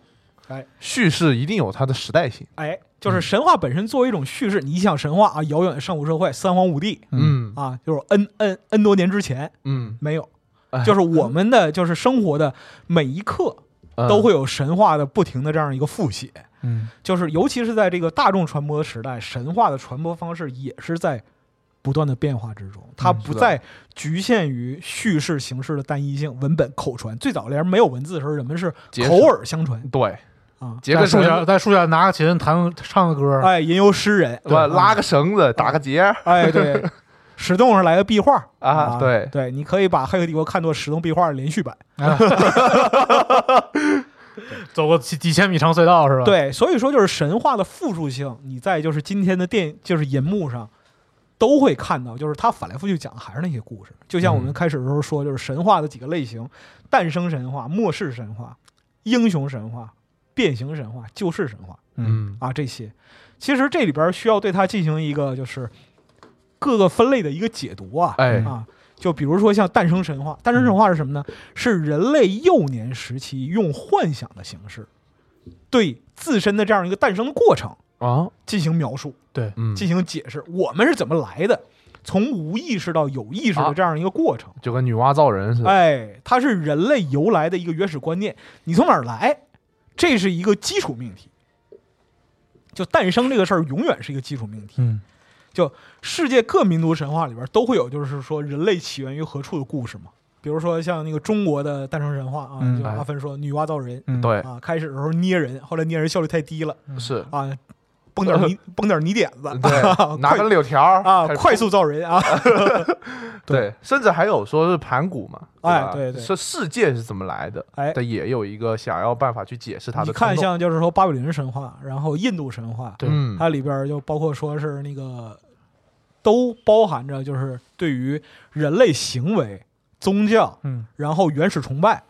Speaker 3: 哎，
Speaker 4: 叙事一定有它的时代性，
Speaker 3: 哎，就是神话本身作为一种叙事，你想神话啊，遥远的上古社会，三皇五帝。
Speaker 4: 嗯。
Speaker 3: 啊，就是 n n n 多年之前
Speaker 4: 嗯，
Speaker 3: 没有，
Speaker 4: 哎。
Speaker 3: 就是我们的就是生活的每一刻
Speaker 4: 嗯。
Speaker 3: 都会有神话的不停的这样一个复写，
Speaker 5: 嗯。
Speaker 3: 就是尤其是在这个大众传播的时代，神话的传播方式也是在不断的变化之中，它不再局限于叙事形式的单一性，文本口传。最早连没有文字的时候，人们是口耳相传。
Speaker 4: 对，
Speaker 3: 啊，
Speaker 4: 结个绳
Speaker 5: 在树下，在树下拿个琴弹唱个歌，
Speaker 3: 哎，吟游诗人，
Speaker 4: 对吧？拉个绳子，打个结儿。
Speaker 3: 哎，对，石洞上来个壁画。
Speaker 4: 啊，对，
Speaker 3: 对，你可以把《黑客帝国》看作石洞壁画的连续版。
Speaker 5: 走过几几千米长隧道是吧？，
Speaker 3: 对，所以说就是神话的复数性，你在就是今天的电就是银幕上都会看到，就是他反来覆去讲还是那些故事。就像我们
Speaker 4: 嗯
Speaker 3: 开始的时候说，就是神话的几个类型：诞生神话、末世神话、英雄神话、变形神话、救世神话
Speaker 5: 嗯
Speaker 3: 啊这些。其实这里边需要对它进行一个就是各个分类的一个解读啊。
Speaker 4: 哎
Speaker 3: 啊，就比如说像诞生神话，诞生神话是什么呢？是人类幼年时期用幻想的形式，对自身的这样一个诞生的过程
Speaker 4: 啊，
Speaker 3: 进行描述、
Speaker 5: 对，
Speaker 4: 嗯，
Speaker 3: 进行解释，我们是怎么来的，从无意识到有意识的
Speaker 4: 啊。
Speaker 3: 这样一个过程。
Speaker 4: 就跟女娲造人似的，
Speaker 3: 哎，它是人类由来的一个原始观念，你从哪儿来，这是一个基础命题。就诞生这个事儿，永远是一个基础命题。
Speaker 5: 嗯。
Speaker 3: 世界各民族神话里边都会有，就是说人类起源于何处的故事嘛。比如说像那个中国的诞生神话啊，
Speaker 5: 嗯。
Speaker 3: 就阿芬说女娲造人
Speaker 5: 嗯，
Speaker 4: 对，
Speaker 3: 啊，开始的时候捏人，后来捏人效率太低了。
Speaker 4: 是，
Speaker 3: 啊，崩点泥崩点泥点子，
Speaker 4: 对，拿根柳条儿
Speaker 3: 啊快速造人啊，
Speaker 4: 对，甚至还有说是盘古嘛，吧
Speaker 3: 哎对对
Speaker 4: 是世界是怎么来的，
Speaker 3: 哎，
Speaker 4: 的也有一个想要办法去解释它的
Speaker 3: 你看，像就是说巴比伦神话，然后印度神话，
Speaker 5: 对
Speaker 4: 嗯，
Speaker 3: 它里边就包括说是那个，都包含着就是对于人类行为、宗教，
Speaker 5: 嗯
Speaker 3: 然后原始崇拜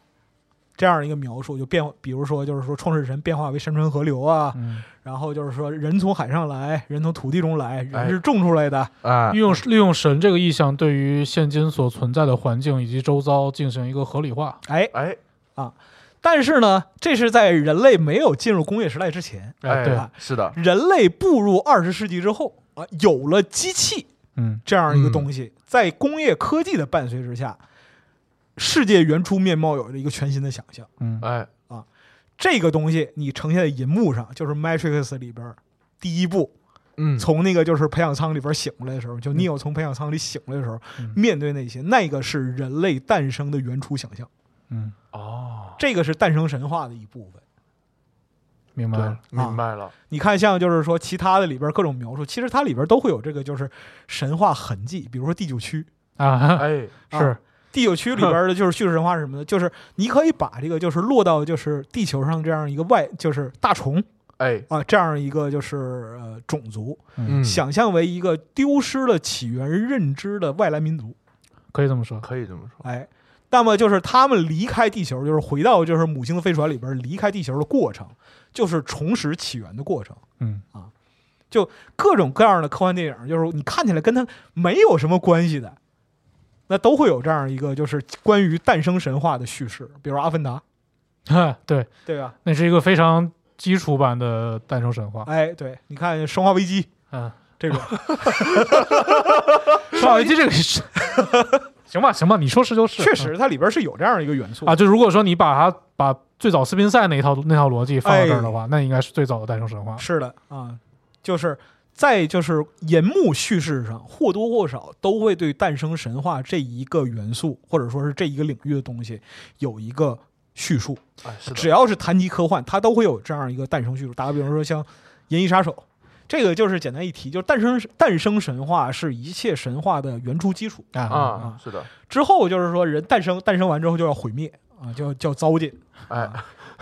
Speaker 3: 这样一个描述，就变，比如说就是说创世神变化为山川河流啊，
Speaker 5: 嗯，
Speaker 3: 然后就是说人从海上来，人从土地中来，
Speaker 4: 哎。
Speaker 3: 人是种出来的，
Speaker 4: 哎
Speaker 5: 利用利用神这个意象，对于现今所存在的环境以及周遭进行一个合理化。
Speaker 3: 哎，
Speaker 4: 哎。
Speaker 3: 但是呢，这是在人类没有进入工业时代之前，
Speaker 5: 哎，对，
Speaker 3: 吧
Speaker 4: 是的，
Speaker 3: 人类步入二十世纪之后啊，有了机器
Speaker 5: 嗯。
Speaker 3: 这样一个东西，在工业科技的伴随之下，世界原初面貌有了一个全新的想象。
Speaker 5: 嗯。
Speaker 4: 哎。
Speaker 3: 啊这个东西你呈现在银幕上，就是《Matrix》里边第一部，
Speaker 4: 嗯。
Speaker 3: 从那个就是培养舱里边醒过来的时候，就 Neo 从培养舱里醒过来的时候，
Speaker 5: 嗯。
Speaker 3: 面对那些，那个是人类诞生的原初想象，
Speaker 5: 嗯，
Speaker 4: 哦，
Speaker 3: 这个是诞生神话的一部分。
Speaker 5: 明白。了。，
Speaker 4: 明白了，
Speaker 3: 你看，像就是说其他的里边各种描述，其实它里边都会有这个就是神话痕迹，比如说第九区，
Speaker 5: 啊，
Speaker 4: 哎
Speaker 5: 是，
Speaker 3: 第九区里边的就是叙事神话是什么呢？就是你可以把这个就是落到就是地球上这样一个外就是大虫
Speaker 4: 哎
Speaker 3: 啊这样一个就是呃种族，
Speaker 4: 嗯，
Speaker 3: 想象为一个丢失了起源认知的外来民族。
Speaker 5: 可以这么说。
Speaker 4: 可以这么说，
Speaker 3: 哎，那么就是他们离开地球，就是回到就是母星的飞船里边离开地球的过程，就是重拾起源的过程。
Speaker 5: 嗯就
Speaker 3: 各种各样的科幻电影，就是你看起来跟它没有什么关系的，那都会有这样一个就是关于诞生神话的叙事，比如《阿凡达》，
Speaker 5: 对，
Speaker 3: 对吧？
Speaker 5: 那是一个非常基础版的诞生神话。
Speaker 3: 哎，对，你看《生化危机》
Speaker 5: 嗯，
Speaker 3: 这种，
Speaker 5: 生化危机这个是，行吧，行吧，你说是就是，
Speaker 3: 确实它里边是有这样一个元素
Speaker 5: 啊，就如果说你把它把最早斯宾塞那一套那套逻辑放到这儿的话，那应该是最早的诞生神话。
Speaker 3: 是的啊，就是在就是银幕叙事上或多或少都会对诞生神话这一个元素或者说是这一个领域的东西有一个叙述。
Speaker 4: 哎是
Speaker 3: 只，要是谈及科幻，它都会有这样一个诞生叙述。打个比方说，像《银翼杀手》，这个就是简单一提，就是诞生诞生神话是一切神话的原初基础。
Speaker 5: 啊
Speaker 4: 啊是的，
Speaker 3: 之后就是说，人诞生诞生完之后就要毁灭啊，叫叫糟践。
Speaker 4: 哎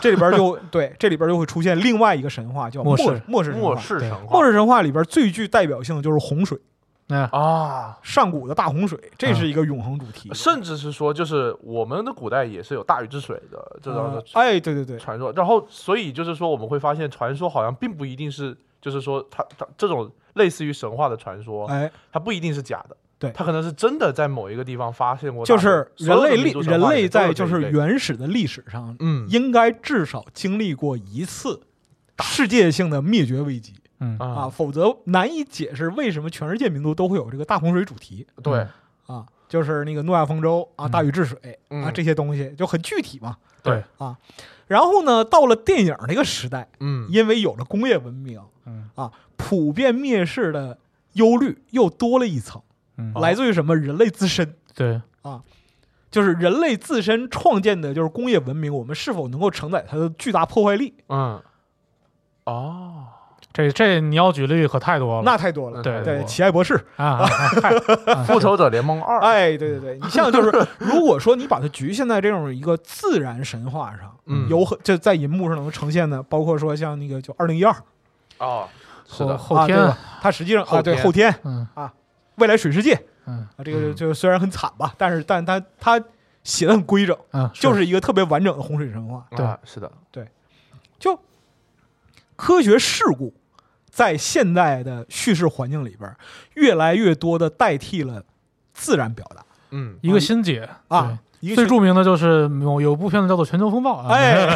Speaker 3: 这里边就 对，这里边就会出现另外一个神话，叫
Speaker 5: 末
Speaker 3: 末
Speaker 5: 世
Speaker 3: 末世神话。
Speaker 4: 末世神话，
Speaker 3: 末世神话里边最具代表性的就是洪水，
Speaker 5: 那
Speaker 4: 啊，
Speaker 3: 上古的大洪水，这是一个永恒主题。
Speaker 4: 甚至是说，就是我们的古代也是有大禹治水的这样的
Speaker 3: 呃哎，对对对，
Speaker 4: 传说，然后所以就是说，我们会发现传说好像并不一定是，就是说它它这种类似于神话的传说，
Speaker 3: 哎，
Speaker 4: 它不一定是假的，
Speaker 3: 对。
Speaker 4: 他可能是真的在某一个地方发现过
Speaker 3: 就。是人类历人类在就是原始的历史上，
Speaker 4: 嗯。
Speaker 3: 应该至少经历过一次世界性的灭绝危机
Speaker 5: 嗯。
Speaker 3: 啊，
Speaker 4: 啊，
Speaker 3: 否则难以解释为什么全世界民族都会有这个大洪水主题。
Speaker 4: 对。
Speaker 3: 啊，就是那个诺亚方舟啊、
Speaker 5: 嗯。
Speaker 3: 大禹治水啊
Speaker 4: 嗯。
Speaker 3: 这些东西就很具体嘛。
Speaker 4: 对，
Speaker 3: 啊。然后呢，到了电影那个时代，
Speaker 4: 嗯。
Speaker 3: 因为有了工业文明
Speaker 5: 嗯。
Speaker 3: 啊，普遍灭世的忧虑又多了一层，
Speaker 5: 嗯，
Speaker 3: 来自于什么？人类自身。
Speaker 5: 对。
Speaker 3: 啊，就是人类自身创建的，就是工业文明，我们是否能够承载它的巨大破坏力？
Speaker 4: 嗯，哦，
Speaker 5: 这这你要举例可太多了。
Speaker 3: 那太多了。
Speaker 5: 对。
Speaker 3: 对，奇爱博士，
Speaker 5: 啊，
Speaker 4: 复仇者联盟二，
Speaker 3: 哎，对对对，你像就是，如果说你把它局限在这种一个自然神话上，
Speaker 4: 嗯。
Speaker 3: 有很就在银幕上能呈现的，包括说像那个就二零一二。
Speaker 4: 哦，是
Speaker 5: 后
Speaker 4: 的，
Speaker 5: 后天
Speaker 3: 它实际上啊对
Speaker 4: 后天。
Speaker 5: 嗯
Speaker 3: 未来水世界。
Speaker 5: 嗯。
Speaker 3: 啊，这个
Speaker 4: 嗯。
Speaker 3: 就虽然很惨吧，但是但他他写的很规整，
Speaker 5: 嗯，
Speaker 3: 就是一个特别完整的洪水神话。
Speaker 5: 对。
Speaker 4: 啊是的，对。
Speaker 3: 就科学事故在现代的叙事环境里边，越来越多的代替了自然表达。
Speaker 4: 嗯。
Speaker 5: 一个心结
Speaker 3: 啊。一。个
Speaker 5: 最著名的就是某有部片子叫做《全球风暴》啊。
Speaker 3: 哎，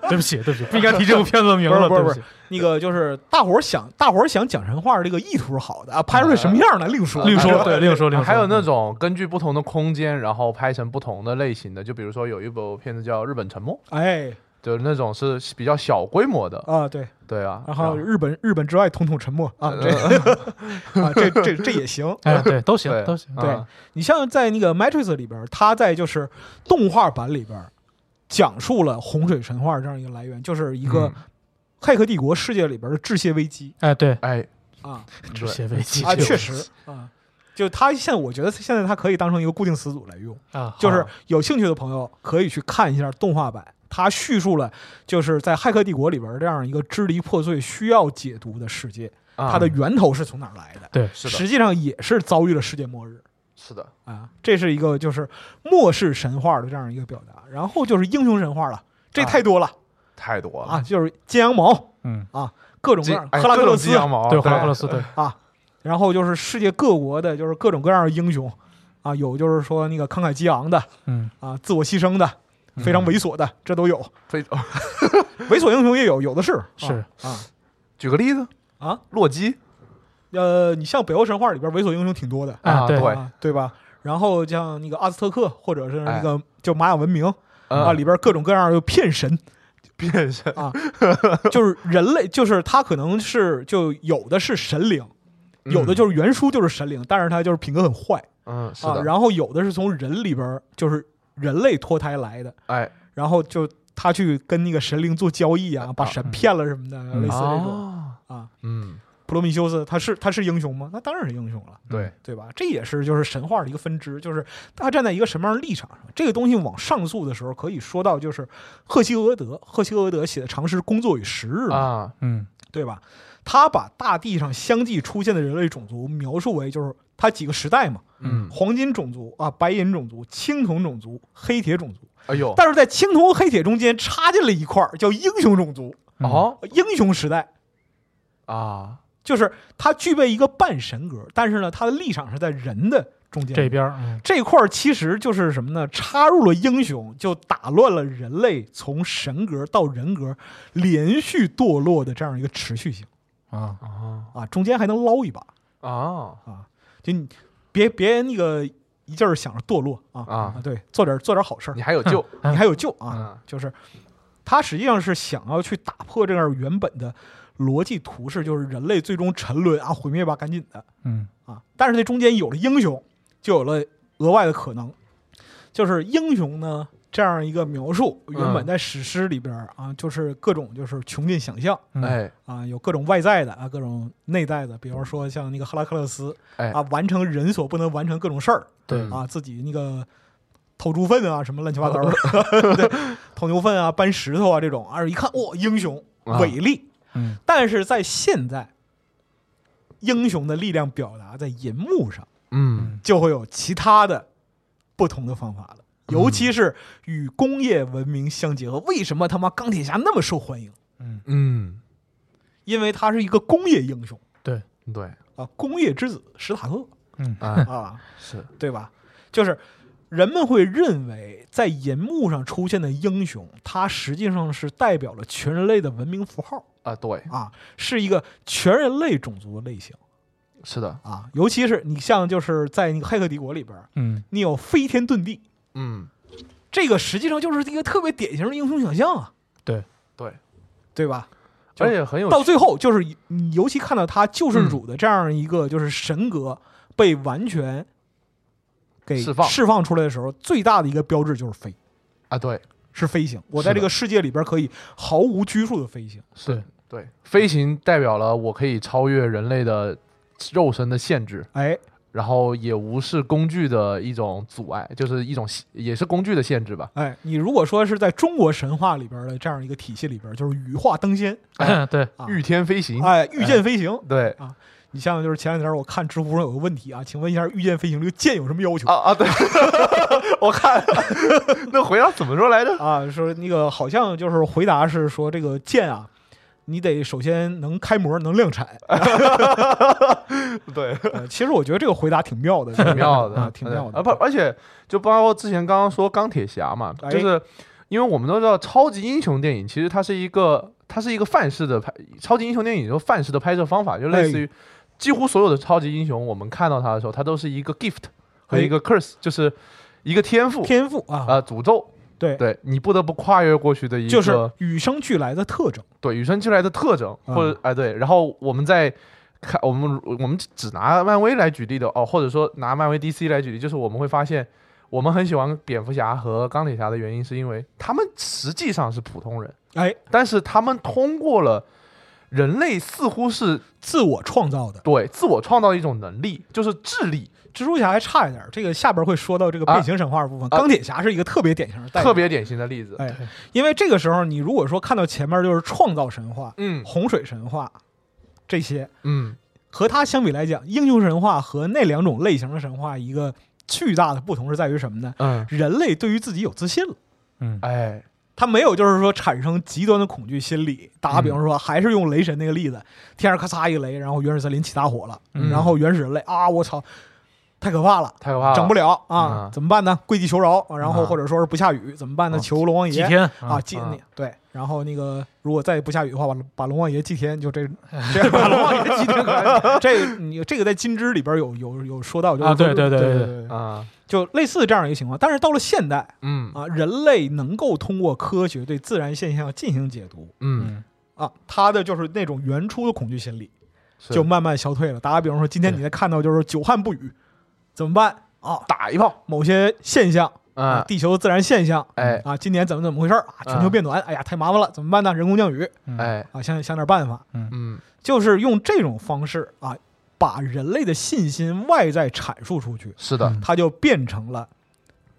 Speaker 5: 对不起，对不起，不应该提这部片子的名了，
Speaker 3: 不是不是
Speaker 5: 对不起。
Speaker 3: 那个就是大伙儿想，大伙儿想讲神话，这个意图是好的啊，拍出来什么样呢？另说，
Speaker 5: 另说，对，另说，另说。
Speaker 4: 还有那种根据不同的空间，然后拍成不同的类型的，就比如说有一部片子叫《日本沉没》，
Speaker 3: 哎
Speaker 4: 就是那种是比较小规模的，
Speaker 3: 啊对，
Speaker 4: 对啊，
Speaker 3: 然后日本日本之外统统沉默 啊，这啊这这这也行。
Speaker 5: 哎，对，都行，都行。
Speaker 3: 对
Speaker 4: 啊
Speaker 3: 你像在那个 Matrix 里边，它在就是动画版里边讲述了洪水神话这样一个来源，就是一个
Speaker 4: 嗯
Speaker 3: 骇客帝国世界里边的致谢危机
Speaker 5: 哎，对，
Speaker 4: 哎，
Speaker 3: 啊
Speaker 5: 致谢危机
Speaker 3: 啊，确实啊。就它现在，我觉得现在它可以当成一个固定词组来用，
Speaker 5: 啊，
Speaker 3: 就是有兴趣的朋友可以去看一下动画版，它叙述了就是在骇客帝国里边这样一个支离破碎、需要解读的世界，它的
Speaker 4: 啊
Speaker 3: 源头是从哪儿来的？
Speaker 5: 对，
Speaker 4: 是的，
Speaker 3: 实际上也是遭遇了世界末日。
Speaker 4: 是的，
Speaker 3: 啊，这是一个就是末世神话的这样一个表达。然后就是英雄神话了，这
Speaker 4: 啊。
Speaker 3: 太多了。
Speaker 4: 太多了。
Speaker 3: 啊，就是金羊毛，
Speaker 5: 嗯，啊
Speaker 3: 各种各样，
Speaker 4: 这哎
Speaker 3: 赫拉克勒斯。
Speaker 4: 鸡羊毛，
Speaker 5: 对，赫拉克勒斯，对，
Speaker 3: 啊，然后就是世界各国的，就是各种各样的英雄。啊，有就是说那个慷慨激昂的
Speaker 5: 嗯，
Speaker 3: 啊，自我牺牲的，非常猥琐的，这都有。
Speaker 4: 非
Speaker 3: 猥琐英雄也有，有的是
Speaker 5: 是
Speaker 3: 啊
Speaker 4: 举个例子
Speaker 3: 啊，
Speaker 4: 洛基
Speaker 3: 呃，你像北欧神话里边猥琐英雄挺多的，
Speaker 5: 啊，对，
Speaker 4: 对
Speaker 3: 吧？然后像那个阿兹特克，或者是那
Speaker 4: 哎
Speaker 3: 个就玛雅文明啊，
Speaker 4: 啊
Speaker 3: 里边各种各样的骗神，
Speaker 4: 骗神
Speaker 3: 啊，就是人类，就是他可能是就有的是神灵，有的就是原书就是神灵，但是他就是品格很坏啊，
Speaker 4: 嗯是的，
Speaker 3: 然后有的是从人里边儿就是人类脱胎来的，
Speaker 4: 哎
Speaker 3: 然后就他去跟那个神灵做交易啊，把神骗了什么的，类似这种
Speaker 4: 啊
Speaker 3: 啊。
Speaker 4: 嗯
Speaker 3: 普罗米修斯他是他是英雄吗？那当然是英雄了。
Speaker 4: 对
Speaker 3: 对吧？这也是就是神话的一个分支，就是他站在一个什么样的立场上。这个东西往上溯的时候，可以说到就是赫西俄德，赫西俄德写的长诗《工作与时日》嘛，
Speaker 4: 啊
Speaker 5: 嗯，
Speaker 3: 对吧？他把大地上相继出现的人类种族描述为就是他几个时代嘛，
Speaker 4: 嗯。
Speaker 3: 黄金种族啊、白银种族、青铜种族、黑铁种族。
Speaker 4: 哎呦。
Speaker 3: 但是在青铜和黑铁中间插进了一块儿叫英雄种族、
Speaker 5: 嗯，
Speaker 4: 哦。
Speaker 3: 英雄时代，
Speaker 4: 啊。
Speaker 3: 就是它具备一个半神格，但是呢，它的立场是在人的中间。
Speaker 5: 这边儿，嗯。
Speaker 3: 这块儿其实就是什么呢？插入了英雄，就打乱了人类从神格到人格连续堕落的这样一个持续性。
Speaker 5: 啊，
Speaker 4: 啊。
Speaker 3: 啊，中间还能捞一把。
Speaker 4: 啊。
Speaker 3: 啊！就你别别那个一劲儿想着堕落啊
Speaker 4: 啊。
Speaker 3: 对，做点做点好事儿。
Speaker 4: 你，还有救。
Speaker 3: 你还有救啊！
Speaker 4: 嗯。
Speaker 3: 就是他实际上是想要去打破这样原本的逻辑图式，就是人类最终沉沦啊，毁灭吧，赶紧的。
Speaker 5: 嗯。
Speaker 3: 啊！但是这中间有了英雄，就有了额外的可能，就是英雄呢这样一个描述，原本在史诗里边啊，就是各种就是穷尽想象
Speaker 5: 嗯。
Speaker 4: 哎。
Speaker 3: 啊，有各种外在的啊，各种内在的，比如说像那个赫拉克勒斯
Speaker 4: 哎。
Speaker 3: 啊，完成人所不能完成各种事儿
Speaker 5: 对。
Speaker 3: 啊，自己那个偷猪粪啊，什么乱七八糟的，对，偷牛粪啊，搬石头啊这种，啊，一看哇，英雄
Speaker 4: 啊。
Speaker 3: 伟力。
Speaker 5: 嗯。
Speaker 3: 但是在现在，英雄的力量表达在银幕上，
Speaker 4: 嗯。
Speaker 3: 就会有其他的不同的方法了。尤其是与工业文明相结合，为什么他妈钢铁侠那么受欢迎？
Speaker 5: 嗯。
Speaker 4: 嗯。
Speaker 3: 因为他是一个工业英雄
Speaker 4: 对。对。
Speaker 3: 啊，工业之子史塔克
Speaker 5: 嗯
Speaker 4: 哎
Speaker 3: 啊，
Speaker 4: 是
Speaker 3: 对吧？就是人们会认为，在银幕上出现的英雄，他实际上是代表了全人类的文明符号
Speaker 4: 啊对。
Speaker 3: 啊，是一个全人类种族的类型
Speaker 4: 是的。
Speaker 3: 啊。尤其是你像就是在那个《黑客帝国》里边，
Speaker 5: 嗯。
Speaker 3: 你有飞天遁地，
Speaker 4: 嗯
Speaker 3: 这个实际上就是一个特别典型的英雄想象啊，
Speaker 4: 对
Speaker 3: 对对吧？
Speaker 4: 而且很有
Speaker 3: 到最后，就是你尤其看到他救世主的这样一个就是神格被完全给
Speaker 4: 释放
Speaker 3: 释放出来的时候，最大的一个标志就是飞，
Speaker 4: 啊对
Speaker 3: 是飞行。我在这个世界里边可以毫无拘束的飞行。
Speaker 5: 是，
Speaker 4: 对飞行代表了我可以超越人类的肉身的限制，
Speaker 3: 哎，
Speaker 4: 然后也无视工具的一种阻碍，就是一种也是工具的限制吧。
Speaker 3: 哎，你如果说是在中国神话里边的这样一个体系里边，就是羽化登仙，
Speaker 5: 对，
Speaker 3: 啊
Speaker 4: 御天飞行，
Speaker 3: 哎，御剑飞行。
Speaker 4: 对啊
Speaker 3: 你像就是前两天我看知乎上有个问题啊，请问一下，御剑飞行这个剑有什么要求
Speaker 4: 啊啊对，我看那回答怎么说来着？
Speaker 3: 啊？说那个好像就是回答是说这个剑啊，你得首先能开模，能量产。
Speaker 4: 对，
Speaker 3: 呃，其实我觉得这个回答挺妙的，
Speaker 4: 挺妙的
Speaker 3: 啊，挺妙的。
Speaker 4: 啊不，而且就包括之前刚刚说钢铁侠嘛，
Speaker 3: 哎
Speaker 4: 就是因为我们都知道超级英雄电影其实它是一个它是一个范式的拍超级英雄电影，就范式的拍摄方法，就类似于几乎所有的超级英雄，我们看到他的时候，他都是一个 gift 和一个 curse，就是一个天赋
Speaker 3: 天赋啊，
Speaker 4: 啊诅咒，
Speaker 3: 对，
Speaker 4: 对你不得不跨越过去的一个
Speaker 3: 就是与生俱来的特征。
Speaker 4: 对与生俱来的特征，
Speaker 3: 嗯。
Speaker 4: 或者哎对，然后我们在看我们我们只拿漫威来举例的哦，或者说拿漫威 DC 来举例，就是我们会发现，我们很喜欢蝙蝠侠和钢铁侠的原因，是因为他们实际上是普通人，
Speaker 3: 哎，
Speaker 4: 但是他们通过了人类似乎是
Speaker 3: 自我创造的。
Speaker 4: 对自我创造的一种能力，就是智力，
Speaker 3: 蜘蛛侠还差一点，这个下边会说到这个
Speaker 4: 啊
Speaker 3: 变形神话的部分。
Speaker 4: 啊
Speaker 3: 钢铁侠是一个特别典型的代表，
Speaker 4: 特别典型的例子。
Speaker 3: 哎，因为这个时候你如果说看到前面就是创造神话、
Speaker 4: 嗯
Speaker 3: 洪水神话这些，
Speaker 4: 嗯
Speaker 3: 和它相比来讲，英雄神话和那两种类型的神话一个巨大的不同是在于什么呢？
Speaker 4: 嗯，
Speaker 3: 人类对于自己有自信了。
Speaker 5: 嗯，
Speaker 4: 哎，
Speaker 3: 他没有，就是说产生极端的恐惧心理。打个比方说，还是用雷神那个例子，天上咔嚓一雷，然后原始森林起大火了，
Speaker 5: 嗯。
Speaker 3: 然后原始人类啊，我操，太可怕了，
Speaker 4: 太可怕了，
Speaker 3: 整不了啊，
Speaker 4: 嗯。
Speaker 3: 怎么办呢？跪地求饶，啊然后
Speaker 4: 啊
Speaker 3: 或者说是不下雨怎么办呢？
Speaker 4: 啊。
Speaker 3: 求龙王爷
Speaker 5: 天？
Speaker 3: 啊，祭
Speaker 4: 啊
Speaker 3: 你对，然后那个如果再不下雨的话，把把龙王爷祭天，就这 这样把龙王爷祭天可以。这个你这个在金枝里边有有有说到，就是
Speaker 5: 啊对
Speaker 3: 对
Speaker 5: 对对对
Speaker 3: 对，
Speaker 4: 啊，
Speaker 3: 就类似这样一个情况。但是到了现代
Speaker 4: 嗯
Speaker 3: 啊，人类能够通过科学对自然现象进行解读
Speaker 4: 嗯，
Speaker 5: 嗯
Speaker 3: 啊，他的就是那种原初的恐惧心理就慢慢消退了。打个比方说，今天你在看到就是久旱不雨，怎么办啊？
Speaker 4: 打一炮，
Speaker 3: 某些现象啊，
Speaker 4: 啊，
Speaker 3: 地球的自然现象，
Speaker 4: 哎
Speaker 3: 啊，今年怎么怎么回事儿啊？全球变暖，哎呀，太麻烦了，怎么办呢？人工降雨
Speaker 5: 嗯
Speaker 4: 哎，
Speaker 3: 啊，想想点办法，
Speaker 4: 嗯
Speaker 3: 就是用这种方式啊，把人类的信心外在阐述出去，
Speaker 4: 是的，
Speaker 5: 嗯
Speaker 3: 它就变成了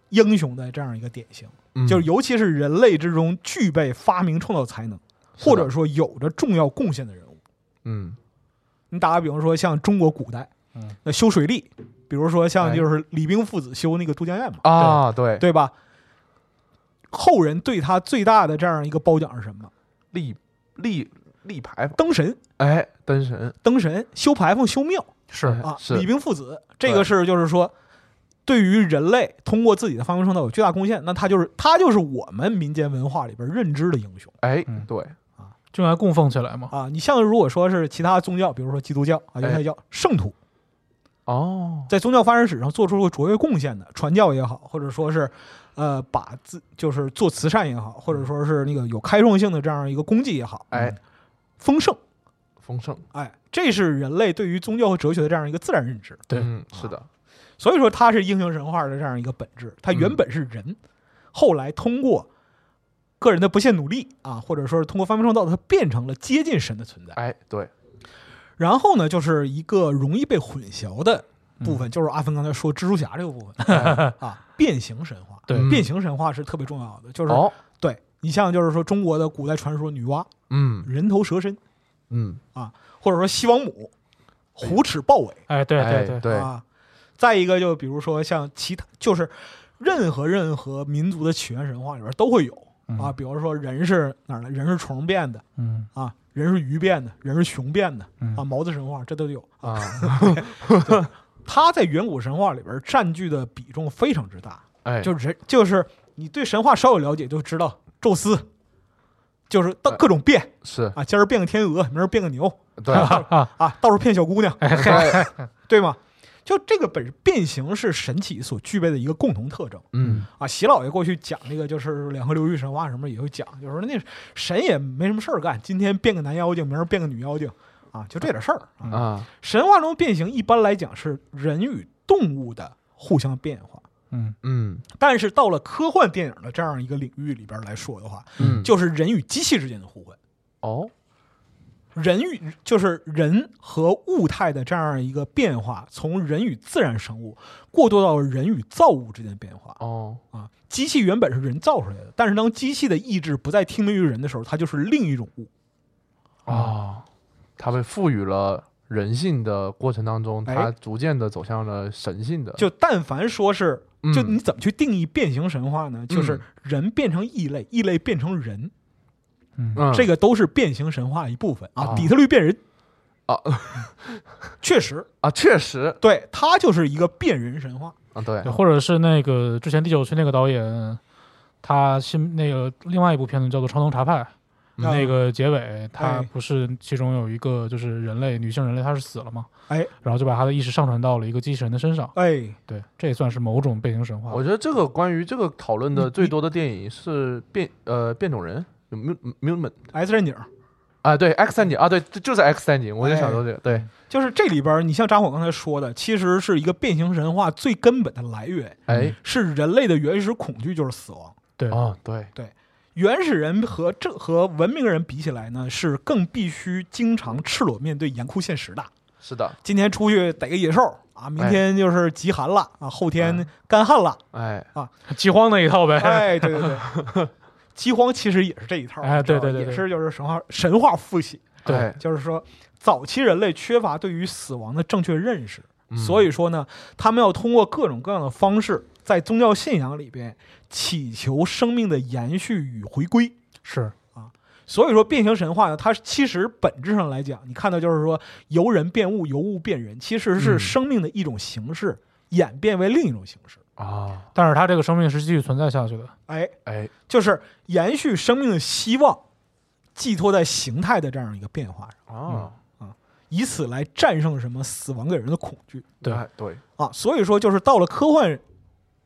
Speaker 3: 英雄的这样一个典型。
Speaker 4: 嗯
Speaker 3: 就是尤其是人类之中具备发明创造才能，或者说有着重要贡献的人物。
Speaker 4: 嗯
Speaker 3: 你打个比方说，像中国古代，
Speaker 5: 嗯
Speaker 3: 那修水利，比如说像
Speaker 4: 哎
Speaker 3: 就是李冰父子修那个都江堰嘛，
Speaker 4: 啊，对，
Speaker 3: 对吧？后人对他最大的这样一个褒奖是什么？
Speaker 4: 立立立牌坊，
Speaker 3: 灯神，
Speaker 4: 哎，灯神
Speaker 3: 灯神修牌坊、修庙
Speaker 5: 是
Speaker 3: 啊。
Speaker 4: 是
Speaker 3: 李冰父子，这个是就是说，对于人类通过自己的发明创造有巨大贡献，那他就是他就是我们民间文化里边认知的英雄
Speaker 4: 哎
Speaker 5: 嗯，
Speaker 4: 对，
Speaker 5: 就应该供奉起来嘛。
Speaker 3: 啊。你像如果说是其他宗教，比如说基督教啊、犹太教，圣徒
Speaker 4: 哦，
Speaker 3: 在宗教发展史上做出过卓越贡献的，传教也好，或者说是呃把自就是做慈善也好，或者说是那个有开创性的这样一个功绩也好，
Speaker 4: 哎，
Speaker 3: 丰盛，
Speaker 4: 丰盛，
Speaker 3: 哎，这是人类对于宗教和哲学的这样一个自然认知。
Speaker 5: 对
Speaker 4: 嗯，是的，
Speaker 3: 所以说它是英雄神话的这样一个本质。它原本是人，后来通过个人的不懈努力啊，或者说是通过发明创造，它变成了接近神的存在。
Speaker 4: 哎，对，
Speaker 3: 然后呢，就是一个容易被混淆的部分，就是阿芬刚才说蜘蛛侠这个部分 啊，变形神话。
Speaker 5: 对。
Speaker 4: 嗯。
Speaker 3: 变形神话是特别重要的，就是、
Speaker 4: 哦，
Speaker 3: 对你像就是说中国的古代传说女娲、
Speaker 4: 嗯。
Speaker 3: 人头蛇身，
Speaker 4: 嗯。
Speaker 3: 啊，或者说西王母、虎齿豹尾
Speaker 5: 哎，对
Speaker 4: 哎
Speaker 5: 对。对，
Speaker 4: 对，
Speaker 3: 啊。再一个就比如说像其他，就是任何任何民族的起源神话里边都会有啊，
Speaker 5: 嗯。
Speaker 3: 比如说人是哪儿来？人是虫变的
Speaker 5: 嗯。
Speaker 3: 啊，人是鱼变的，人是熊变的
Speaker 5: 嗯
Speaker 3: 啊，毛子神话这都有。
Speaker 4: 啊，
Speaker 3: 他在远古神话里边占据的比重非常之大，
Speaker 4: 哎，
Speaker 3: 就是人就是你对神话稍有了解就知道，宙斯就是到各种变
Speaker 4: 是，
Speaker 3: 啊，今儿变个天鹅，明儿变个牛
Speaker 4: 对，
Speaker 5: 啊，
Speaker 3: 啊，到处骗小姑娘，
Speaker 4: 对，
Speaker 3: 对吗？就这个本变形是神奇所具备的一个共同特征。
Speaker 4: 嗯，
Speaker 3: 啊。习老爷过去讲那个就是两河流域神话什么也会讲，就是说那神也没什么事儿干，今天变个男妖精，明儿变个女妖精啊，就这点事儿。啊。
Speaker 4: 啊，
Speaker 3: 神话中变形一般来讲是人与动物的互相变化。
Speaker 5: 嗯。
Speaker 4: 嗯。
Speaker 3: 但是到了科幻电影的这样一个领域里边来说的话，
Speaker 4: 嗯，
Speaker 3: 就是人与机器之间的互换，
Speaker 4: 哦，
Speaker 3: 人与就是人和物态的这样一个变化，从人与自然生物过渡到人与造物之间的变化
Speaker 4: 哦，
Speaker 3: 啊。机器原本是人造出来的，但是当机器的意志不再听命于人的时候，它就是另一种物。
Speaker 4: 哦，它被赋予了人性的过程当中，
Speaker 3: 哎
Speaker 4: 它逐渐的走向了神性的，
Speaker 3: 就但凡说是，
Speaker 4: 嗯
Speaker 3: 就你怎么去定义变形神话呢？就是
Speaker 4: 嗯
Speaker 3: 人变成异类，异类变成人，
Speaker 5: 嗯。
Speaker 4: 嗯。
Speaker 3: 这个都是变形神话一部分啊。
Speaker 4: 哦
Speaker 3: 底特律变人。
Speaker 4: 啊。
Speaker 3: 确实，
Speaker 4: 啊，确实。
Speaker 3: 对，他就是一个变人神话。
Speaker 4: 啊，对。
Speaker 5: 对，或者是那个之前第九区那个导演，他新那个另外一部片子叫做《超能查派》，
Speaker 4: 嗯。
Speaker 5: 那个结尾他
Speaker 3: 哎
Speaker 5: 不是其中有一个就是人类女性人类她是死了吗？
Speaker 3: 哎。
Speaker 5: 然后就把她的意识上传到了一个机器人的身上，
Speaker 3: 哎，
Speaker 5: 对，这也算是某种变形神话。
Speaker 4: 我觉得这个关于这个讨论的最多的电影是变呃变种人，Mu Mutant
Speaker 3: X 战警
Speaker 4: 啊，对 X 战警啊，对，就就是 X 战警，我就想说这个，对，
Speaker 3: 就是这里边儿，你像张火刚才说的，其实是一个变形神话最根本的来源，
Speaker 4: 哎，
Speaker 3: 是人类的原始恐惧就是死亡。
Speaker 5: 对，
Speaker 4: 哦，对对，
Speaker 3: 原始人和这和文明人比起来呢，是更必须经常赤裸面对严酷现实的。
Speaker 4: 是的，
Speaker 3: 今天出去逮个野兽啊，明天就是极寒了啊，后天干旱了，
Speaker 4: 哎啊，
Speaker 5: 饥荒那一套呗。
Speaker 3: 哎，对对对，饥荒其实也是这一套，
Speaker 5: 哎对对对对。
Speaker 3: 也是就是神话神话复写，
Speaker 4: 对，
Speaker 3: 就是说早期人类缺乏对于死亡的正确认识
Speaker 4: 嗯。
Speaker 3: 所以说呢，他们要通过各种各样的方式，在宗教信仰里边祈求生命的延续与回归。
Speaker 5: 是。
Speaker 3: 啊所以说，变形神话呢，它其实本质上来讲，你看到就是说由人变物，由物变人，其实是
Speaker 4: 嗯。
Speaker 3: 生命的一种形式、演变为另一种形式。
Speaker 4: 啊，
Speaker 5: 但是它这个生命是继续存在下去的。
Speaker 3: 哎，
Speaker 4: 哎，
Speaker 3: 就是延续生命的希望，寄托在形态的这样一个变化上，
Speaker 4: 啊。
Speaker 3: 啊，以此来战胜什么死亡给人的恐惧。
Speaker 5: 对。
Speaker 4: 哎对，
Speaker 3: 啊。所以说，就是到了科幻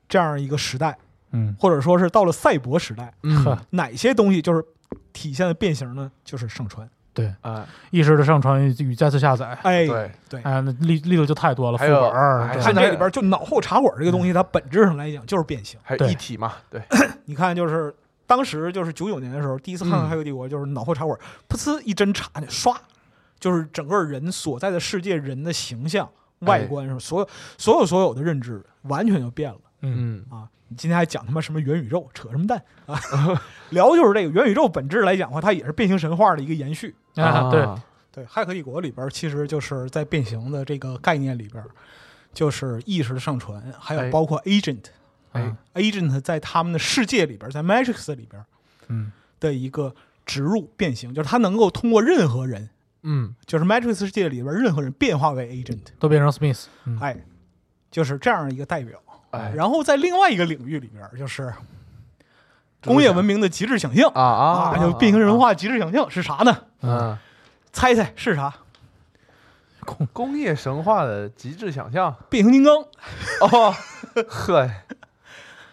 Speaker 3: 这样一个时代，
Speaker 5: 嗯，
Speaker 3: 或者说是到了赛博时代，
Speaker 4: 嗯，
Speaker 3: 哪些东西就是体现的变形呢？就是上传。
Speaker 5: 对，
Speaker 4: 哎，
Speaker 5: 意识的上传与再次下载，
Speaker 3: 哎，
Speaker 4: 对，
Speaker 3: 对。
Speaker 5: 哎，那力力度就太多了，副
Speaker 4: 还有
Speaker 5: 本
Speaker 3: 看这里边就脑后茶馆这个东西，它本质上来讲就是变形。
Speaker 4: 还一体嘛，对，
Speaker 3: 你看，就是当时就是九九年的时候，第一次看
Speaker 4: 到《
Speaker 3: 黑客帝国》，就是脑后茶馆，噗呲一针插进去，唰，就是整个人所在的世界人的形象、外观上，所有所有所有的认知完全就变了。
Speaker 5: 嗯，
Speaker 4: 嗯，
Speaker 3: 啊！你今天还讲他妈什么元宇宙，扯什么蛋啊？聊就是这个元宇宙本质来讲的话，它也是变形神话的一个延续。
Speaker 5: 啊，对，
Speaker 3: 对，《骇客帝国》里边其实就是在变形的这个概念里边，就是意识的上传，还有
Speaker 4: 哎。
Speaker 3: 包括 agent，
Speaker 4: 哎。
Speaker 3: 啊，agent 在他们的世界里边，在 Matrix 里边
Speaker 5: 嗯，
Speaker 3: 的一个植入变形，就是它能够通过任何人，
Speaker 4: 嗯，
Speaker 3: 就是 Matrix 世界里边任何人变化为 agent，
Speaker 5: 都变成 Smith，嗯，
Speaker 3: 哎，就是这样一个代表。
Speaker 4: 哎，
Speaker 3: 然后在另外一个领域里边，就是工业文明的极致想象。
Speaker 4: 啊啊
Speaker 3: 啊，就变形神话极致想象是啥呢？
Speaker 4: 嗯，
Speaker 3: 猜猜是啥？
Speaker 4: 工工业神话的极致想象，
Speaker 3: 变形金刚。
Speaker 4: 哦，呵，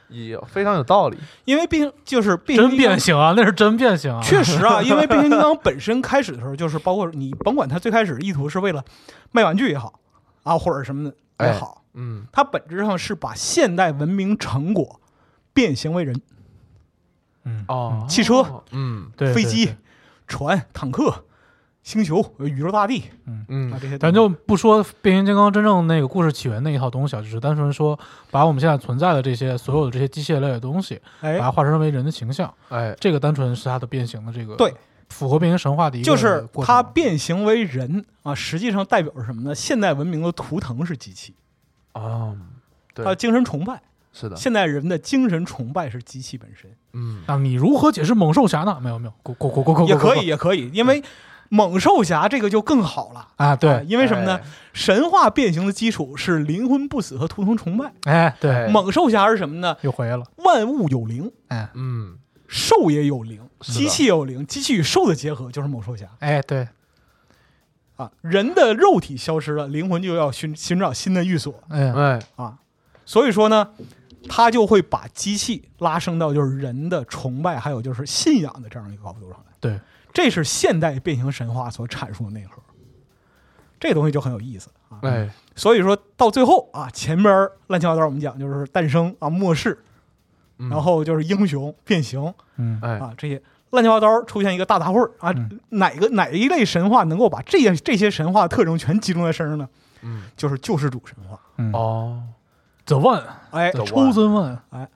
Speaker 4: 也非常有道理，
Speaker 3: 因为变就是变形
Speaker 5: 真变形啊，那是真变形啊，
Speaker 3: 确实啊，因为变形金刚本身开始的时候，就是包括你甭管它最开始意图是为了卖玩具也好啊，或者什么的也好，
Speaker 4: 嗯，
Speaker 3: 它本质上是把现代文明成果变形为人，
Speaker 5: 嗯，
Speaker 4: 哦，
Speaker 3: 汽车，
Speaker 4: 嗯。
Speaker 5: 对，
Speaker 3: 飞机船、坦克、星球、宇宙大地嗯。
Speaker 4: 嗯，
Speaker 3: 这些，
Speaker 5: 咱就不说变形金刚真正那个故事起源那一套东西啊，只是单纯说把我们现在存在的这些所有的这些机械类的东西，哎。把
Speaker 3: 哎，
Speaker 5: 它化身为人的形象，
Speaker 4: 哎，
Speaker 5: 这个单纯是它的变形的这个
Speaker 3: 对，
Speaker 5: 符合变形神话的一个
Speaker 3: 就是它变形为人啊，实际上代表着什么呢？现代文明的图腾是机器，
Speaker 4: 哦，对。
Speaker 3: 它精神崇拜，
Speaker 4: 是的，
Speaker 3: 现代人的精神崇拜是机器本身。
Speaker 4: 嗯，
Speaker 5: 那你如何解释猛兽侠呢？没有没有，过过过过过
Speaker 3: 也可以，也可以，因为猛兽侠这个就更好了。
Speaker 5: 啊，
Speaker 3: 啊
Speaker 5: 对，
Speaker 3: 因为什么呢？
Speaker 4: 哎？
Speaker 3: 神话变形的基础是灵魂不死和图腾崇拜。
Speaker 5: 哎对，
Speaker 4: 哎
Speaker 3: 猛兽侠是什么呢？
Speaker 5: 又回来了，
Speaker 3: 万物有灵，
Speaker 5: 哎。
Speaker 4: 嗯，
Speaker 3: 兽也有灵，机器也有灵，机器与兽的结合就是猛兽侠。
Speaker 5: 哎对，
Speaker 3: 啊。人的肉体消失了，灵魂就要寻寻找新的寓所
Speaker 5: 哎
Speaker 4: 哎，
Speaker 3: 啊。所以说呢，他就会把机器拉升到就是人的崇拜，还有就是信仰的这样一个高度上来。
Speaker 5: 对，
Speaker 3: 这是现代变形神话所阐述的内核。这东西就很有意思啊。
Speaker 4: 哎，
Speaker 3: 所以说到最后啊，前边儿乱七八糟我们讲就是诞生啊末世，
Speaker 4: 嗯
Speaker 3: 然后就是英雄变形
Speaker 5: 嗯
Speaker 4: 哎，
Speaker 3: 啊这些乱七八糟出现一个大杂烩儿啊，
Speaker 5: 嗯。
Speaker 3: 哪个哪一类神话能够把这些这些神话特征全集中在身上呢？
Speaker 4: 嗯，
Speaker 3: 就是救世主神话，
Speaker 5: 嗯，
Speaker 4: 哦
Speaker 5: ，The One，
Speaker 3: 哎
Speaker 4: ，The
Speaker 5: 抽真 One，哎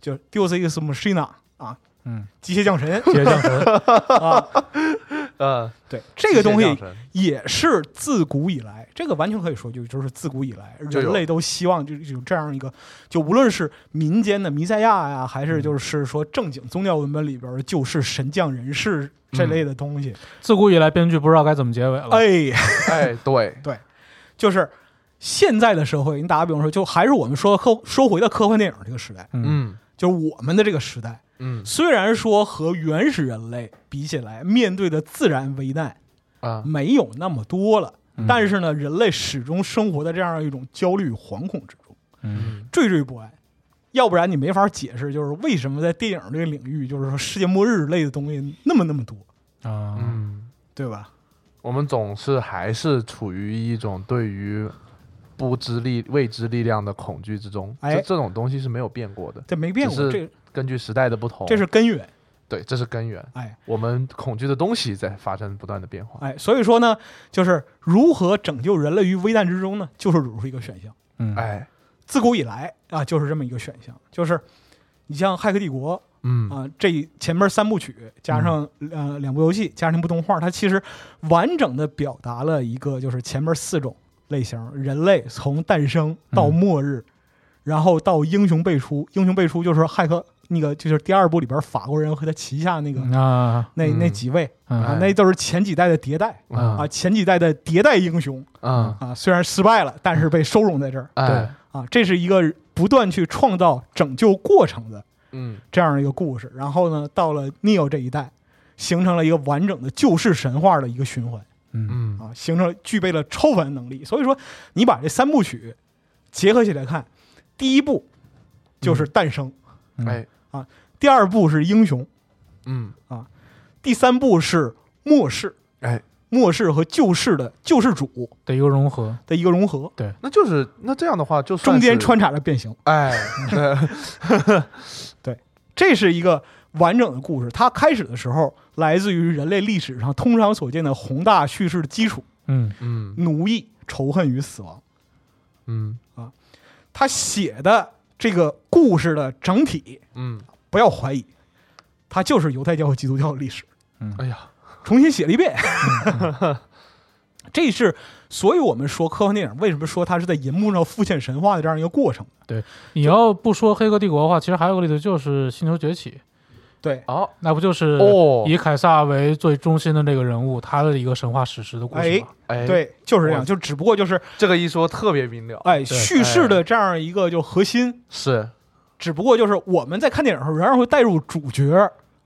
Speaker 3: 就是 Deus Ex Machina 啊，
Speaker 5: 嗯，
Speaker 3: 机械降神。
Speaker 5: 机械降神，
Speaker 3: 啊，
Speaker 4: 嗯，
Speaker 3: 对这个东西也是自古以来，这个完全可以说就就是自古以来，人类都希望就有这样一个，就无论是民间的弥赛亚呀，还是就是说正经宗教文本里边的救世神降人士这类的东西，
Speaker 5: 自古以来编剧不知道该怎么结尾了，
Speaker 3: 哎，
Speaker 4: 哎，对。
Speaker 3: 对，就是现在的社会，你打个比方说，就还是我们说科说回到科幻电影这个时代，
Speaker 5: 嗯
Speaker 4: 嗯。
Speaker 3: 就是我们的这个时代，
Speaker 4: 嗯。
Speaker 3: 虽然说和原始人类比起来，面对的自然危难
Speaker 4: 啊，
Speaker 3: 没有那么多了。
Speaker 5: 嗯。
Speaker 3: 但是呢，人类始终生活在这样一种焦虑、惶恐之中，
Speaker 5: 嗯。
Speaker 3: 惴惴不安。要不然你没法解释，就是为什么在电影这个领域，就是说世界末日类的东西那么那么多，
Speaker 5: 啊，
Speaker 4: 嗯，
Speaker 3: 对吧？
Speaker 4: 我们总是还是处于一种对于不知力、未知力量的恐惧之中，
Speaker 3: 哎。
Speaker 4: 这这种东西是没有变过的，
Speaker 3: 这没变过，
Speaker 4: 根据时代的不同，
Speaker 3: 这是根源。
Speaker 4: 对，这是根源。
Speaker 3: 哎
Speaker 4: 我们恐惧的东西在发生不断的变化。
Speaker 3: 哎，所以说呢，就是如何拯救人类于危难之中呢？救世主是一个选项。
Speaker 5: 嗯，
Speaker 4: 哎，
Speaker 3: 自古以来啊，就是这么一个选项。就是你像《骇客帝国》
Speaker 4: 嗯
Speaker 3: 啊，这前面三部曲加上、呃两部游戏加上一部动画，它其实完整的表达了一个就是前面四种类型，人类从诞生到末日，然后到英雄辈出。英雄辈出就是骇客那个，就是第二部里边法国人和他旗下那个、
Speaker 5: 啊
Speaker 3: 那
Speaker 4: 嗯。
Speaker 3: 那几位啊
Speaker 5: 嗯，
Speaker 3: 那都是前几代的迭代
Speaker 4: 嗯。
Speaker 3: 啊，前几代的迭代英雄
Speaker 4: 嗯，
Speaker 3: 啊，虽然失败了，但是被收容在这儿。
Speaker 4: 对，
Speaker 3: 啊。这是一个不断去创造拯救过程的
Speaker 4: 嗯。
Speaker 3: 这样一个故事。然后呢，到了 Neo 这一代，形成了一个完整的救世神话的一个循环。
Speaker 5: 嗯。
Speaker 4: 嗯。
Speaker 3: 啊，形成具备了超凡能力。所以说，你把这三部曲结合起来看，第一部就是诞生，
Speaker 5: 嗯。
Speaker 4: 啊，
Speaker 3: 第二部是英雄，
Speaker 4: 嗯。
Speaker 3: 啊第三部是末世，
Speaker 4: 哎，
Speaker 3: 末世和救世的救世主
Speaker 5: 的一个融合，
Speaker 3: 的一个融合，对。
Speaker 4: 那就是那这样的话，就是
Speaker 3: 中间穿插着变形，
Speaker 4: 哎，对，
Speaker 3: 这是一个完整的故事。它开始的时候来自于人类历史上通常所见的宏大叙事的基础：
Speaker 5: 嗯
Speaker 4: 嗯。
Speaker 3: 奴役、仇恨与死亡。
Speaker 4: 嗯。啊。
Speaker 3: 他写的这个故事的整体，
Speaker 4: 嗯，
Speaker 3: 不要怀疑，它就是犹太教和基督教的历史，嗯。
Speaker 4: 哎呀，
Speaker 3: 重新写了一遍。这是，所以我们说科幻电影为什么说它是在银幕上复现神话的这样一个过程。
Speaker 5: 对你要不说《黑客帝国》的话，其实还有个例子就是《星球崛起》，
Speaker 3: 对，
Speaker 4: 哦
Speaker 5: 那不就是
Speaker 4: 哦，
Speaker 5: 以凯撒为最中心的这个人物，他的一个神话史诗的故事嘛？
Speaker 4: 哎，，
Speaker 3: 对，就是这样，就只不过就是
Speaker 4: 这个一说特别明了，
Speaker 3: 哎，叙事的这样一个就核心，
Speaker 4: 是，
Speaker 3: 只不过就是我们在看电影的时候，仍然会带入主角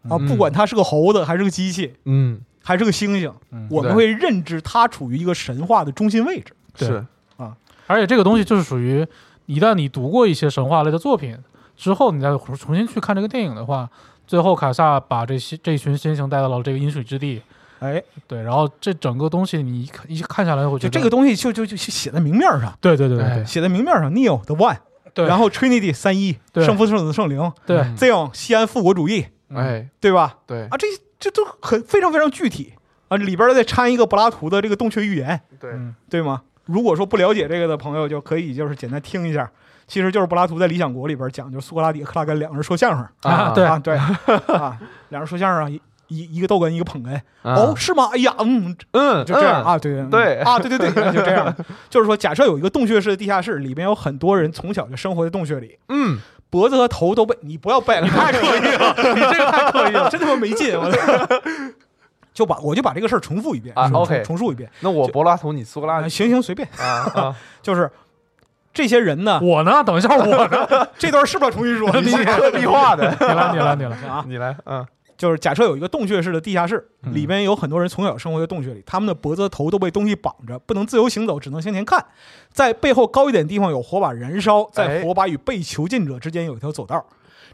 Speaker 3: 啊，
Speaker 4: 嗯。
Speaker 3: 不管他是个猴子还是个机器
Speaker 4: 嗯，
Speaker 3: 还是个猩猩，
Speaker 5: 嗯。
Speaker 3: 我们会认知他处于一个神话的中心位置。
Speaker 5: 对。
Speaker 4: 啊，
Speaker 5: 而且这个东西就是属于，一旦你读过一些神话类的作品之后，你再重新去看这个电影的话，最后卡萨把这些这群先行带到了这个饮水之地，
Speaker 3: 哎，
Speaker 5: 对，然后这整个东西你一看一看下来，我觉得
Speaker 3: 就这个东西就就就写在明面上，
Speaker 5: 对对对对
Speaker 3: 写在明面上，Neo 的 One，
Speaker 5: 对，
Speaker 3: 然后 Trinity 三一，
Speaker 5: 对。
Speaker 3: 圣父、圣子、圣灵。
Speaker 5: 对。
Speaker 4: 嗯
Speaker 3: ，Zion 西安复国主义，
Speaker 4: 哎，
Speaker 3: 对吧？
Speaker 4: 对。
Speaker 3: 啊，这这都很非常非常具体。啊，里边儿再掺一个柏拉图的这个洞穴预言，
Speaker 4: 对，
Speaker 5: 嗯。
Speaker 3: 对吗？如果说不了解这个的朋友，就可以就是简单听一下，其实就是柏拉图在《理想国》里边讲，就是苏格拉底和克拉根两个人说相声
Speaker 5: 啊对
Speaker 3: 啊，对 啊，两人说相声，一一一个逗哏，一个捧哏。
Speaker 4: 啊
Speaker 3: 哦，是吗？哎呀，嗯，
Speaker 4: 嗯，嗯，
Speaker 3: 就这样啊，对
Speaker 4: 对
Speaker 3: 啊，对对对，就这样。就是说，假设有一个洞穴式的地下室，里面有很多人从小就生活在洞穴里，
Speaker 4: 嗯，
Speaker 3: 脖子和头都被你不要掰了，太刻意了，你这个太刻意了，真他妈没劲！我就把我就把这个事儿重复一遍
Speaker 4: 啊
Speaker 3: 重
Speaker 4: OK
Speaker 3: 重述一遍。
Speaker 4: 那我柏拉图，你苏格拉
Speaker 3: 行行，随便，
Speaker 4: 啊啊，
Speaker 3: 就是这些人呢，
Speaker 5: 我呢？等一下，我呢？
Speaker 3: 这段是不是要重新说？
Speaker 4: 你是特地化的，
Speaker 5: 你来，你来，你来。
Speaker 3: 啊，
Speaker 4: 你来，嗯
Speaker 3: 就是假设有一个洞穴式的地下室，
Speaker 5: 嗯
Speaker 3: 里边有很多人从小生活在洞穴里，他们的脖子和头都被东西绑着，不能自由行走，只能向前看。在背后高一点地方有火把燃烧，在
Speaker 4: 哎
Speaker 3: 火把与被囚禁者之间有一条走道。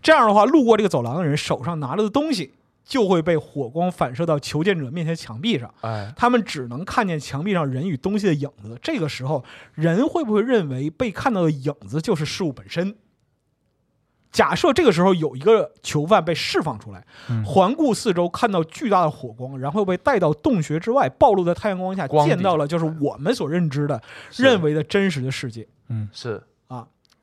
Speaker 3: 这样的话，路过这个走廊的人手上拿着的东西就会被火光反射到囚禁者面前墙壁上，
Speaker 4: 哎，
Speaker 3: 他们只能看见墙壁上人与东西的影子。这个时候，人会不会认为被看到的影子就是事物本身？假设这个时候有一个囚犯被释放出来，
Speaker 5: 嗯
Speaker 3: 环顾四周，看到巨大的火光，然后被带到洞穴之外，暴露在太阳光下，
Speaker 4: 光
Speaker 3: 见到了就是我们所认知的、认为的真实的世界。
Speaker 4: 嗯是，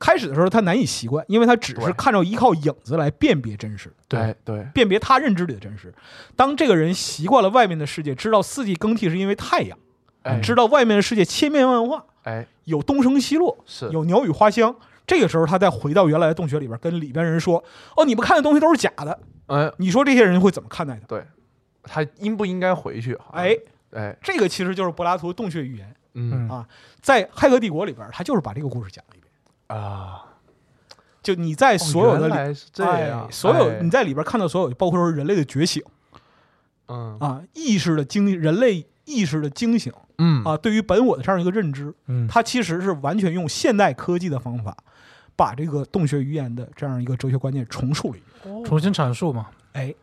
Speaker 3: 开始的时候他难以习惯，因为他只是看到依靠影子来辨别真实，
Speaker 4: 对对，
Speaker 3: 辨别他认知里的真实。当这个人习惯了外面的世界，知道四季更替是因为太阳，
Speaker 4: 哎，
Speaker 3: 知道外面的世界千变万化，
Speaker 4: 哎，
Speaker 3: 有东升西落，
Speaker 4: 是，
Speaker 3: 有鸟语花香。这个时候，他再回到原来的洞穴里边，跟里边人说：“哦，你们看的东西都是假的。
Speaker 4: 嗯，”
Speaker 3: 你说这些人会怎么看待他？
Speaker 4: 对，他应不应该回去？
Speaker 3: 哎，
Speaker 4: 哎，
Speaker 3: 这个其实就是柏拉图洞穴寓言，
Speaker 4: 嗯
Speaker 3: 啊在《骇客帝国》里边，他就是把这个故事讲了一遍。
Speaker 4: 啊，
Speaker 3: 就你在所有的里，哎，所有
Speaker 4: 哎。
Speaker 3: 你在里边看到所有，包括说人类的觉醒
Speaker 4: 嗯。
Speaker 3: 啊，意识的惊，人类意识的惊醒
Speaker 4: 嗯。
Speaker 3: 啊，对于本我的这样一个认知，
Speaker 5: 嗯，
Speaker 3: 它其实是完全用现代科技的方法，把这个洞穴语言的这样一个哲学观念重述了一遍。
Speaker 5: 重新阐述嘛。
Speaker 3: 哎，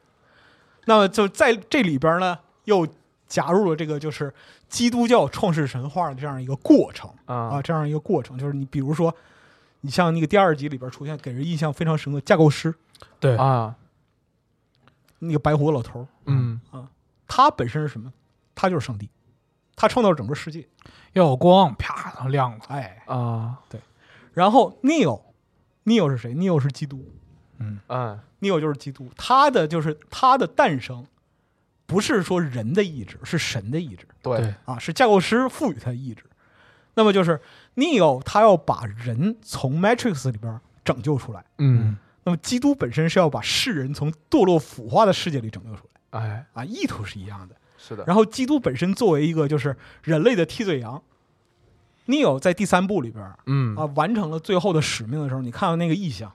Speaker 3: 那么就在这里边呢，又加入了这个就是基督教创世神话的这样一个过程啊，
Speaker 4: 啊
Speaker 3: 这样一个过程，就是你比如说，你像那个第二集里边出现给人印象非常深刻架构师
Speaker 5: 对，
Speaker 4: 啊，
Speaker 3: 那个白胡子老头
Speaker 4: 嗯啊
Speaker 3: 他本身是什么？他就是上帝，他创造了整个世界。
Speaker 5: 要有光，啪，亮了。
Speaker 3: 哎，
Speaker 4: 啊，对
Speaker 3: 然后 Neo，Neo 是谁？Neo 是基督
Speaker 5: 嗯，
Speaker 4: 嗯
Speaker 3: ，Neo 就是基督，他的就是他的诞生，不是说人的意志，是神的意志。
Speaker 4: 对
Speaker 5: 对，
Speaker 3: 啊，是架构师赋予他的意志。那么就是 Neo 他要把人从 Matrix 里边拯救出来，
Speaker 4: 嗯，
Speaker 3: 那么基督本身是要把世人从堕落腐化的世界里拯救出来。
Speaker 4: 哎，
Speaker 3: 啊，意图是一样的。
Speaker 4: 是的，
Speaker 3: 然后基督本身作为一个就是人类的替罪羊，Neo 在第三部里边
Speaker 4: 嗯。
Speaker 3: 啊完成了最后的使命的时候，你看到那个意象，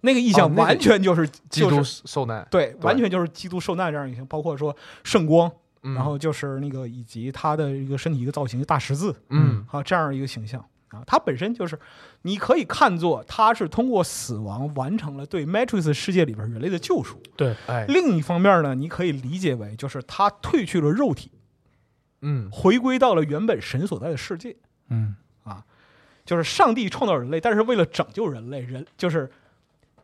Speaker 3: 那个意象完全就是、
Speaker 4: 基督
Speaker 3: 就是
Speaker 4: 受难，
Speaker 3: 对，完全就是基督受难这样一个，包括说圣光，
Speaker 4: 嗯
Speaker 3: 然后就是那个以及他的一个身体一个造型大十字
Speaker 4: 嗯
Speaker 3: 啊这样一个形象啊，他本身就是你可以看作他是通过死亡完成了对 Matrix 世界里边人类的救赎。
Speaker 5: 对，
Speaker 4: 哎，
Speaker 3: 另一方面呢，你可以理解为就是他褪去了肉体，
Speaker 4: 嗯
Speaker 3: 回归到了原本神所在的世界。
Speaker 5: 嗯啊
Speaker 3: 就是上帝创造人类，但是为了拯救人类，人就是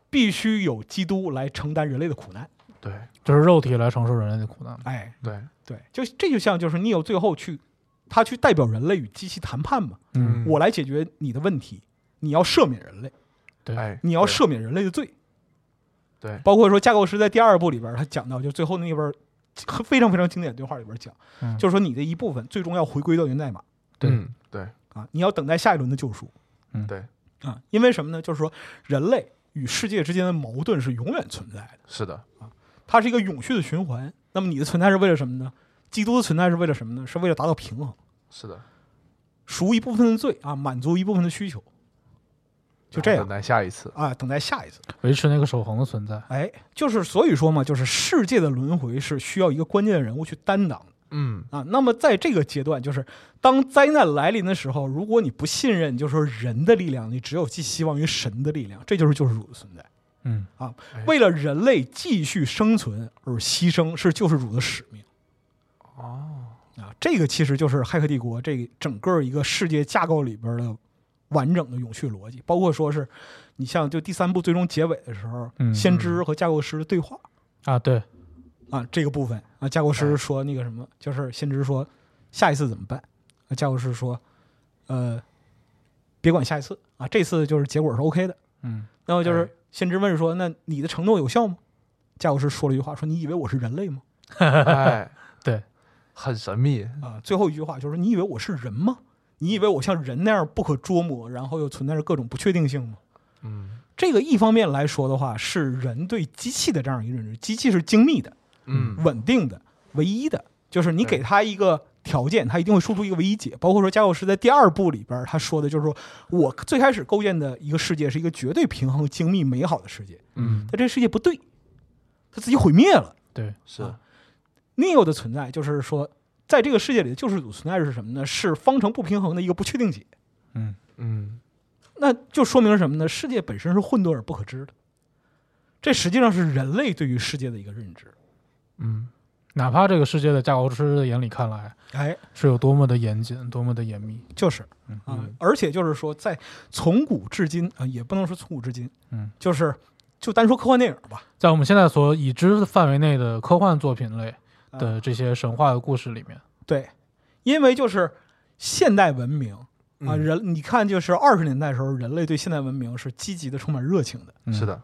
Speaker 3: 必须有基督来承担人类的苦难。
Speaker 4: 对
Speaker 5: 就是肉体来承受人类的苦难。
Speaker 3: 哎，
Speaker 4: 对，
Speaker 3: 对，就这就像就是 Neo 最后去，他去代表人类与机器谈判嘛，
Speaker 5: 嗯，
Speaker 3: 我来解决你的问题，你要赦免人类，
Speaker 5: 对，
Speaker 4: 哎，
Speaker 3: 你要赦免人类的罪。
Speaker 4: 对，
Speaker 3: 包括说架构师在第二部里边，他讲到就最后那边非常非常经典的对话里边讲，
Speaker 5: 嗯
Speaker 3: 就是说你的一部分最终要回归到源代码
Speaker 5: 对
Speaker 4: 嗯对。
Speaker 3: 啊，你要等待下一轮的救赎。嗯。
Speaker 4: 对，
Speaker 3: 啊，因为什么呢？就是说人类与世界之间的矛盾是永远存在的。
Speaker 4: 是的，
Speaker 3: 它是一个永续的循环。那么你的存在是为了什么呢？基督的存在是为了什么呢？是为了达到平衡，
Speaker 4: 是的，
Speaker 3: 赎一部分的罪啊，满足一部分的需求，就这样
Speaker 4: 等待下一次，
Speaker 3: 啊，等待下一次。
Speaker 5: 维持那个守恒的存在。
Speaker 3: 哎，就是所以说嘛，就是世界的轮回是需要一个关键的人物去担当
Speaker 4: 嗯
Speaker 3: 啊。那么在这个阶段，就是当灾难来临的时候，如果你不信任，就是说人的力量，你只有寄希望于神的力量，这就是救世主的存在。
Speaker 5: 嗯。
Speaker 3: 啊
Speaker 4: 哎，
Speaker 3: 为了人类继续生存而牺牲，是救世主的使命。
Speaker 4: 哦，
Speaker 3: 啊，这个其实就是《骇客帝国》这整个一个世界架构里边的完整的永续逻辑，包括说是你像就第三部最终结尾的时候，
Speaker 5: 嗯
Speaker 3: 先知和架构师的对话。
Speaker 5: 啊，对，
Speaker 3: 啊，这个部分啊，架构师说那个什么，就是先知说下一次怎么办？啊，架构师说，呃，别管下一次。啊，这次就是结果是 OK 的。
Speaker 5: 嗯。
Speaker 3: 那么就是
Speaker 4: 哎
Speaker 3: 先知问说，那你的承诺有效吗？架构师说了一句话，说你以为我是人类吗？
Speaker 4: 哎，
Speaker 5: 对，
Speaker 4: 很神秘，
Speaker 3: 啊，最后一句话就是你以为我是人吗？你以为我像人那样不可捉摸，然后又存在着各种不确定性吗？
Speaker 4: 嗯
Speaker 3: 这个一方面来说的话，是人对机器的这样一个认知，机器是精密的、
Speaker 4: 嗯
Speaker 3: 稳定的、唯一的，就是你给它一个条件，他一定会输出一个唯一解。包括说架构师在第二部里边他说的就是说我最开始构建的一个世界是一个绝对平衡、精密、美好的世界，
Speaker 4: 嗯，
Speaker 3: 但这个世界不对，他自己毁灭了。
Speaker 5: 对，
Speaker 4: 是
Speaker 3: 啊 Neo 的存在就是说，在这个世界里的救世主存在是什么呢？是方程不平衡的一个不确定解。
Speaker 5: 嗯
Speaker 4: 嗯
Speaker 3: 那就说明什么呢？世界本身是混沌而不可知的，这实际上是人类对于世界的一个认知。
Speaker 4: 嗯
Speaker 5: 哪怕这个世界的架构师的眼里看来
Speaker 3: 哎，
Speaker 5: 是有多么的严谨，多么的严密。
Speaker 3: 就是
Speaker 5: 嗯
Speaker 3: 啊，而且就是说，在从古至今啊，也不能说从古至今，
Speaker 5: 嗯，
Speaker 3: 就是就单说科幻电影吧，
Speaker 5: 在我们现在所已知的范围内的科幻作品类
Speaker 3: 啊
Speaker 5: 的这些神话的故事里面，
Speaker 3: 对，因为就是现代文明啊，
Speaker 4: 嗯
Speaker 3: 人你看，就是二十年代的时候，人类对现代文明是积极的、充满热情的。
Speaker 5: 嗯
Speaker 4: 是，的，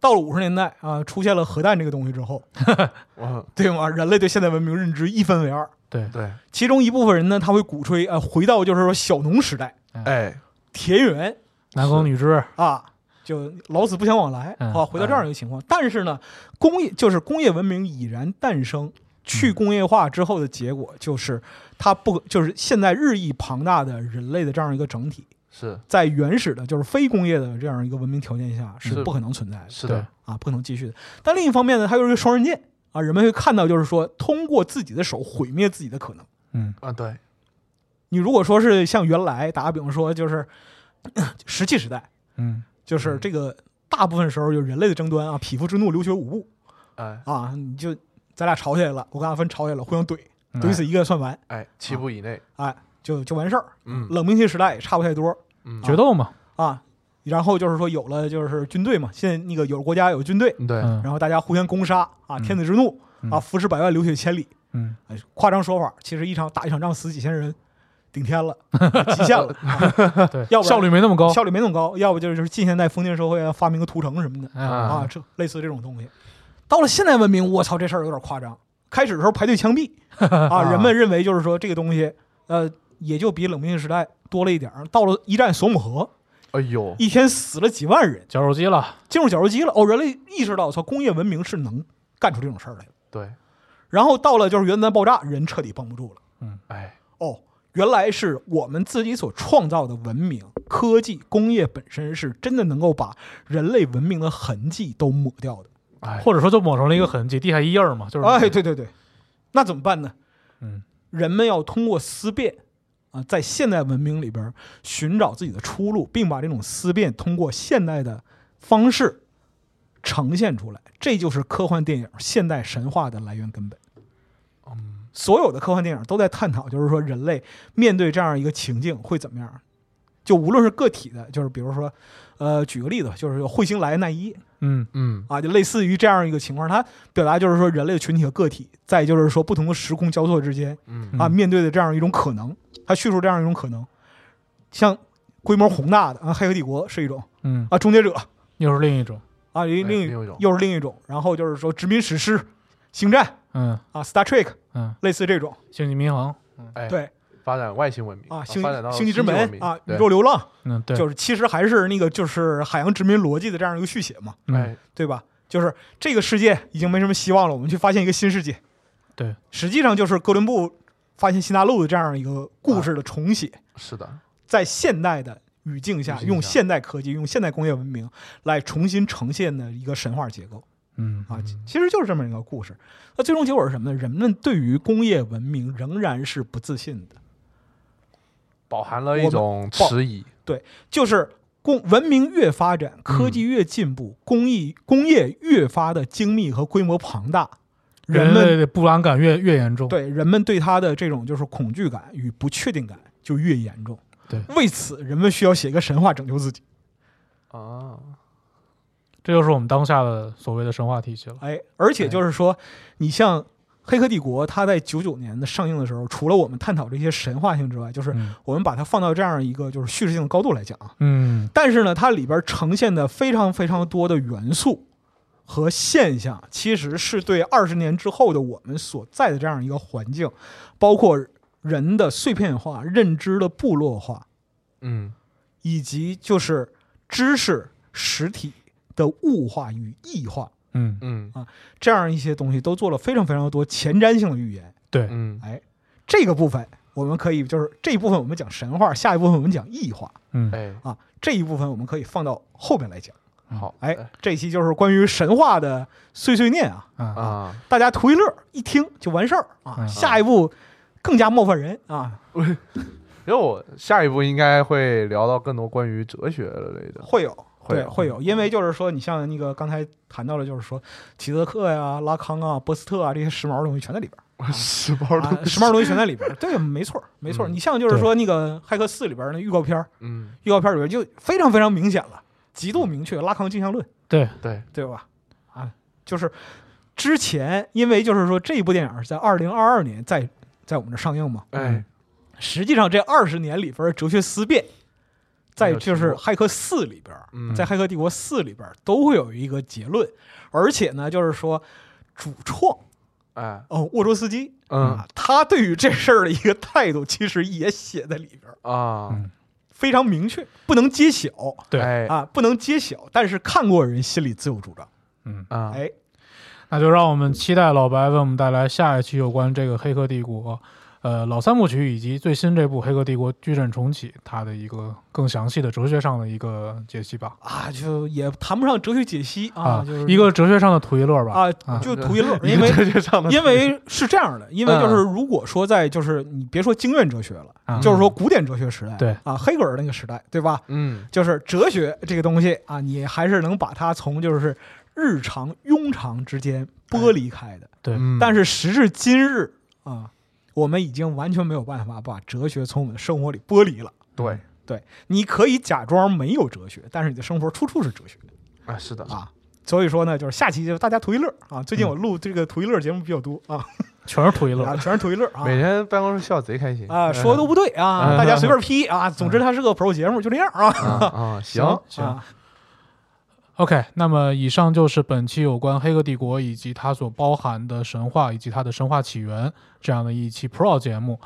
Speaker 3: 到了五十年代啊，出现了核弹这个东西之后，
Speaker 4: 我
Speaker 3: 对吗？人类对现代文明认知一分为二，
Speaker 5: 对，
Speaker 4: 对，
Speaker 3: 其中一部分人呢，他会鼓吹呃，回到就是说小农时代，
Speaker 4: 哎，
Speaker 3: 田园。
Speaker 5: 男耕女织，
Speaker 3: 啊，就老死不相往来
Speaker 5: 嗯
Speaker 3: 啊，回到这样一个情况。但是呢，工业就是工业文明已然诞生，去工业化之后的结果就是它不就是现在日益庞大的人类的这样一个整体，
Speaker 4: 是。
Speaker 3: 在原始的就是非工业的这样一个文明条件下是
Speaker 4: 是。
Speaker 3: 不可能存在的
Speaker 4: 是的，
Speaker 3: 啊，不可能继续的。但另一方面呢，它又是一个双刃剑啊，人们会看到就是说通过自己的手毁灭自己的可能。
Speaker 5: 嗯。
Speaker 4: 啊对，
Speaker 3: 你如果说是像原来打个比方说就是 石器时代。
Speaker 5: 嗯。
Speaker 3: 就是
Speaker 4: 嗯。
Speaker 3: 这个大部分时候有人类的争端啊，匹夫之怒，流血五步。
Speaker 4: 哎。
Speaker 3: 啊，你就咱俩吵起来了，我跟阿芬吵起来了，互相怼，
Speaker 5: 嗯。
Speaker 3: 怼死一个算完，
Speaker 4: 哎，七步以内，
Speaker 3: 哎，就就完事儿。
Speaker 4: 嗯。
Speaker 3: 冷兵器时代也差不太多
Speaker 4: 嗯，
Speaker 5: 决斗嘛，
Speaker 3: 啊，然后就是说有了就是军队嘛，现在那个有了国家有军队，
Speaker 4: 对，
Speaker 5: 嗯。
Speaker 3: 然后大家互相攻杀啊，
Speaker 5: 嗯。
Speaker 3: 天子之怒
Speaker 5: 嗯。
Speaker 3: 啊，浮尸百万，流血千里。
Speaker 5: 嗯。
Speaker 3: 哎，夸张说法，其实一场打一场仗死几千人，顶天了，极限了，啊
Speaker 5: 对，
Speaker 3: 要不然
Speaker 5: 效率没那么高，
Speaker 3: 效率没那么高，要不就是就是近现代封建社会啊，发明个屠城什么的。啊这类似这种东西。到了现代文明，我操，这事儿有点夸张。开始的时候排队枪毙 啊，人们认为就是说这个东西，呃，也就比冷兵器时代多了一点儿。到了一战索姆河，
Speaker 4: 哎呦，
Speaker 3: 一天死了几万人，
Speaker 5: 绞肉机了，
Speaker 3: 进入绞肉机了。哦，人类意识到，操，工业文明是能干出这种事儿来的。
Speaker 4: 对，
Speaker 3: 然后到了就是原子弹爆炸，人彻底绷不住了。
Speaker 4: 嗯哎，
Speaker 3: 哦，原来是我们自己所创造的文明、科技、工业本身是真的能够把人类文明的痕迹都抹掉的。
Speaker 4: 哎，
Speaker 5: 或者说就抹成了一个痕迹，地下一印儿嘛，就是
Speaker 3: 哎，对对对，那怎么办呢？
Speaker 5: 嗯，
Speaker 3: 人们要通过思辨啊，在现代文明里边寻找自己的出路，并把这种思辨通过现代的方式呈现出来。这就是科幻电影现代神话的来源根本。
Speaker 4: 嗯，
Speaker 3: 所有的科幻电影都在探讨，就是说人类面对这样一个情境会怎么样。就无论是个体的，就是比如说，呃，举个例子，就是有彗星来的那一，
Speaker 5: 嗯
Speaker 4: 嗯，
Speaker 3: 啊，就类似于这样一个情况，它表达就是说人类的群体和个体，在就是说不同的时空交错之间
Speaker 4: 嗯
Speaker 3: 啊，
Speaker 5: 嗯
Speaker 3: 面对的这样一种可能，它叙述这样一种可能，像规模宏大的啊，《黑客帝国》是一种
Speaker 5: 嗯，
Speaker 3: 啊，《终结者》
Speaker 5: 又是另一种，
Speaker 3: 啊，另另
Speaker 4: 另一种
Speaker 3: 又是另一种，然后就是说殖民史诗、星战
Speaker 5: 嗯
Speaker 3: 啊，《Star Trek》
Speaker 5: 嗯，
Speaker 3: 类似这种，
Speaker 5: 星际迷航，
Speaker 4: 哎，
Speaker 3: 对
Speaker 4: 发展外星文明
Speaker 3: 啊，星星际之门啊，宇宙流浪，
Speaker 5: 嗯，对，
Speaker 3: 就是其实还是那个就是海洋殖民逻辑的这样一个续写嘛，
Speaker 5: 嗯
Speaker 4: 哎，
Speaker 3: 对吧？就是这个世界已经没什么希望了，我们去发现一个新世界。
Speaker 5: 对，
Speaker 3: 实际上就是哥伦布发现新大陆的这样一个故事的重写，
Speaker 4: 是的，
Speaker 3: 在现代的语境下，用现代科技、用现代工业文明来重新呈现的一个神话结构。
Speaker 5: 嗯。
Speaker 3: 啊，其其实就是这么一个故事。那最终结果是什么呢？人们对于工业文明仍然是不自信的，
Speaker 4: 饱含了一种迟疑，对
Speaker 3: 就是工文明越发展，科技越进步，工艺工业越发的精密和规模庞大，人们
Speaker 5: 类的不安感越越严重，，
Speaker 3: 对人们对他的这种就是恐惧感与不确定感就越严重。
Speaker 5: 对
Speaker 3: 为此人们需要写一个神话拯救自己。
Speaker 4: 啊，
Speaker 5: 这就是我们当下的所谓的神话体系了。
Speaker 3: 哎，而且就是说，你像《黑客帝国》，它在九九年的上映的时候，除了我们探讨这些神话性之外，就是
Speaker 5: 嗯
Speaker 3: 我们把它放到这样一个就是叙事性的高度来讲啊。
Speaker 5: 嗯
Speaker 3: 但是呢，它里边呈现的非常非常多的元素和现象，其实是对二十年之后的我们所在的这样一个环境，包括人的碎片化、认知的部落化，
Speaker 4: 嗯，
Speaker 3: 以及就是知识实体的物化与异化
Speaker 5: 嗯，
Speaker 4: 嗯啊
Speaker 3: 这样一些东西，都做了非常非常多前瞻性的预言。
Speaker 5: 对，
Speaker 4: 嗯，
Speaker 3: 哎，这个部分我们可以就是这一部分我们讲神话，下一部分我们讲异化
Speaker 5: 嗯
Speaker 4: 哎，
Speaker 3: 啊，这一部分我们可以放到后边来讲。
Speaker 4: 好，
Speaker 3: 哎，这一期就是关于神话的碎碎念啊，
Speaker 5: 啊，
Speaker 4: 啊，
Speaker 3: 大家图一乐，一听就完事儿啊。
Speaker 5: 嗯。
Speaker 3: 下一步更加冒犯人啊，
Speaker 4: 因为我下一步应该会聊到更多关于哲学类的，
Speaker 3: 会有。对，
Speaker 4: 会有。
Speaker 3: 会有，因为就是说，你像那个刚才谈到了，就是说，齐泽克呀、拉康啊、波斯特啊这些时髦的东西全在里边儿，
Speaker 4: 时髦
Speaker 3: 啊，时髦的东西全在里边。对，没错儿，没错。你像就是说那个《骇客四》里边儿那预告片儿，
Speaker 4: 嗯，
Speaker 3: 预告片里边就非常非常明显了，极度明确拉康镜像论，
Speaker 5: 对，
Speaker 4: 对，
Speaker 3: 对吧？啊，就是之前因为就是说这一部电影是在二零二二年在在我们这上映嘛，
Speaker 4: 哎，
Speaker 3: 实际上这二十年里边儿哲学思辨，在就是《骇客四》里边在《骇客帝国四》里边儿都会有一个结论，而且呢，就是说主创
Speaker 4: 哎，
Speaker 3: 哦沃卓斯基
Speaker 4: 嗯。
Speaker 3: 啊，他对于这事儿的一个态度，其实也写在里边儿，
Speaker 4: 啊，
Speaker 5: 嗯
Speaker 3: 非常明确，不能揭晓。
Speaker 5: 对。
Speaker 4: 哎。
Speaker 3: 啊，不能揭晓，但是看过人心里自有主张。
Speaker 5: 嗯，
Speaker 4: 啊，
Speaker 3: 哎，
Speaker 5: 那就让我们期待老白为我们带来下一期有关这个《黑客帝国》呃老三部曲以及最新这部《黑客帝国：矩阵重启》它的一个更详细的哲学上的一个解析吧。
Speaker 3: 啊，就也谈不上哲学解析啊，就是
Speaker 5: 一个哲学上的图一乐吧。
Speaker 3: 啊，
Speaker 5: 啊
Speaker 3: 就图一乐，
Speaker 4: 一
Speaker 3: 因为
Speaker 4: 哲学上的，
Speaker 3: 因为是这样的，因为就是如果说在就是你别说经验哲学了，
Speaker 5: 啊
Speaker 3: 就是说古典哲学时代，
Speaker 5: 对
Speaker 3: 啊，黑格尔那个时代，对吧？
Speaker 4: 嗯，
Speaker 3: 就是哲学这个东西啊，你还是能把它从就是日常庸常之间剥离开的。
Speaker 5: 对
Speaker 4: 嗯
Speaker 3: 但是时至今日啊，我们已经完全没有办法把哲学从我们的生活里剥离了。
Speaker 4: 对
Speaker 3: 对，你可以假装没有哲学，但是你的生活处处是哲学
Speaker 4: 啊，是的，
Speaker 3: 啊。所以说呢，就是下期就大家图一乐啊。最近我录这个图一乐节目比较多 啊，
Speaker 5: 全是图一乐
Speaker 3: 啊，。全是图一乐啊。
Speaker 4: 每天办公室笑贼开心
Speaker 3: 啊，说的都不对啊，
Speaker 4: 嗯
Speaker 3: 大家随便 批啊。总之，它是个 pro 节目，就这样啊。
Speaker 4: 啊 行，行，
Speaker 3: 啊，
Speaker 5: OK，那么以上就是本期有关《黑客帝国》以及它所包含的神话以及它的神话起源这样的一期 Pro 节目。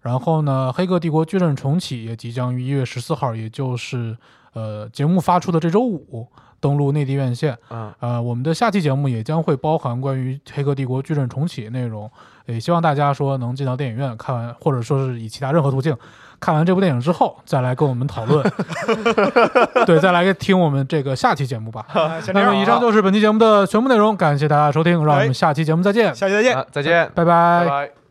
Speaker 5: 然后呢，《黑客帝国：矩阵重启》也即将于一月十四号，也就是呃节目发出的这周五登陆内地院线。
Speaker 4: 嗯，
Speaker 5: 呃，我们的下期节目也将会包含关于《黑客帝国：矩阵重启》的内容，也希望大家说能进到电影院看完，或者说是以其他任何途径看完这部电影之后，再来跟我们讨论，对，再来听我们这个下期节目吧。那么以上就是本期节目的全部内容，感谢大家收听，让我
Speaker 3: 哎
Speaker 5: 们下期节目再见，
Speaker 3: 下期再见。
Speaker 4: 啊再见，
Speaker 5: 拜
Speaker 4: 拜拜。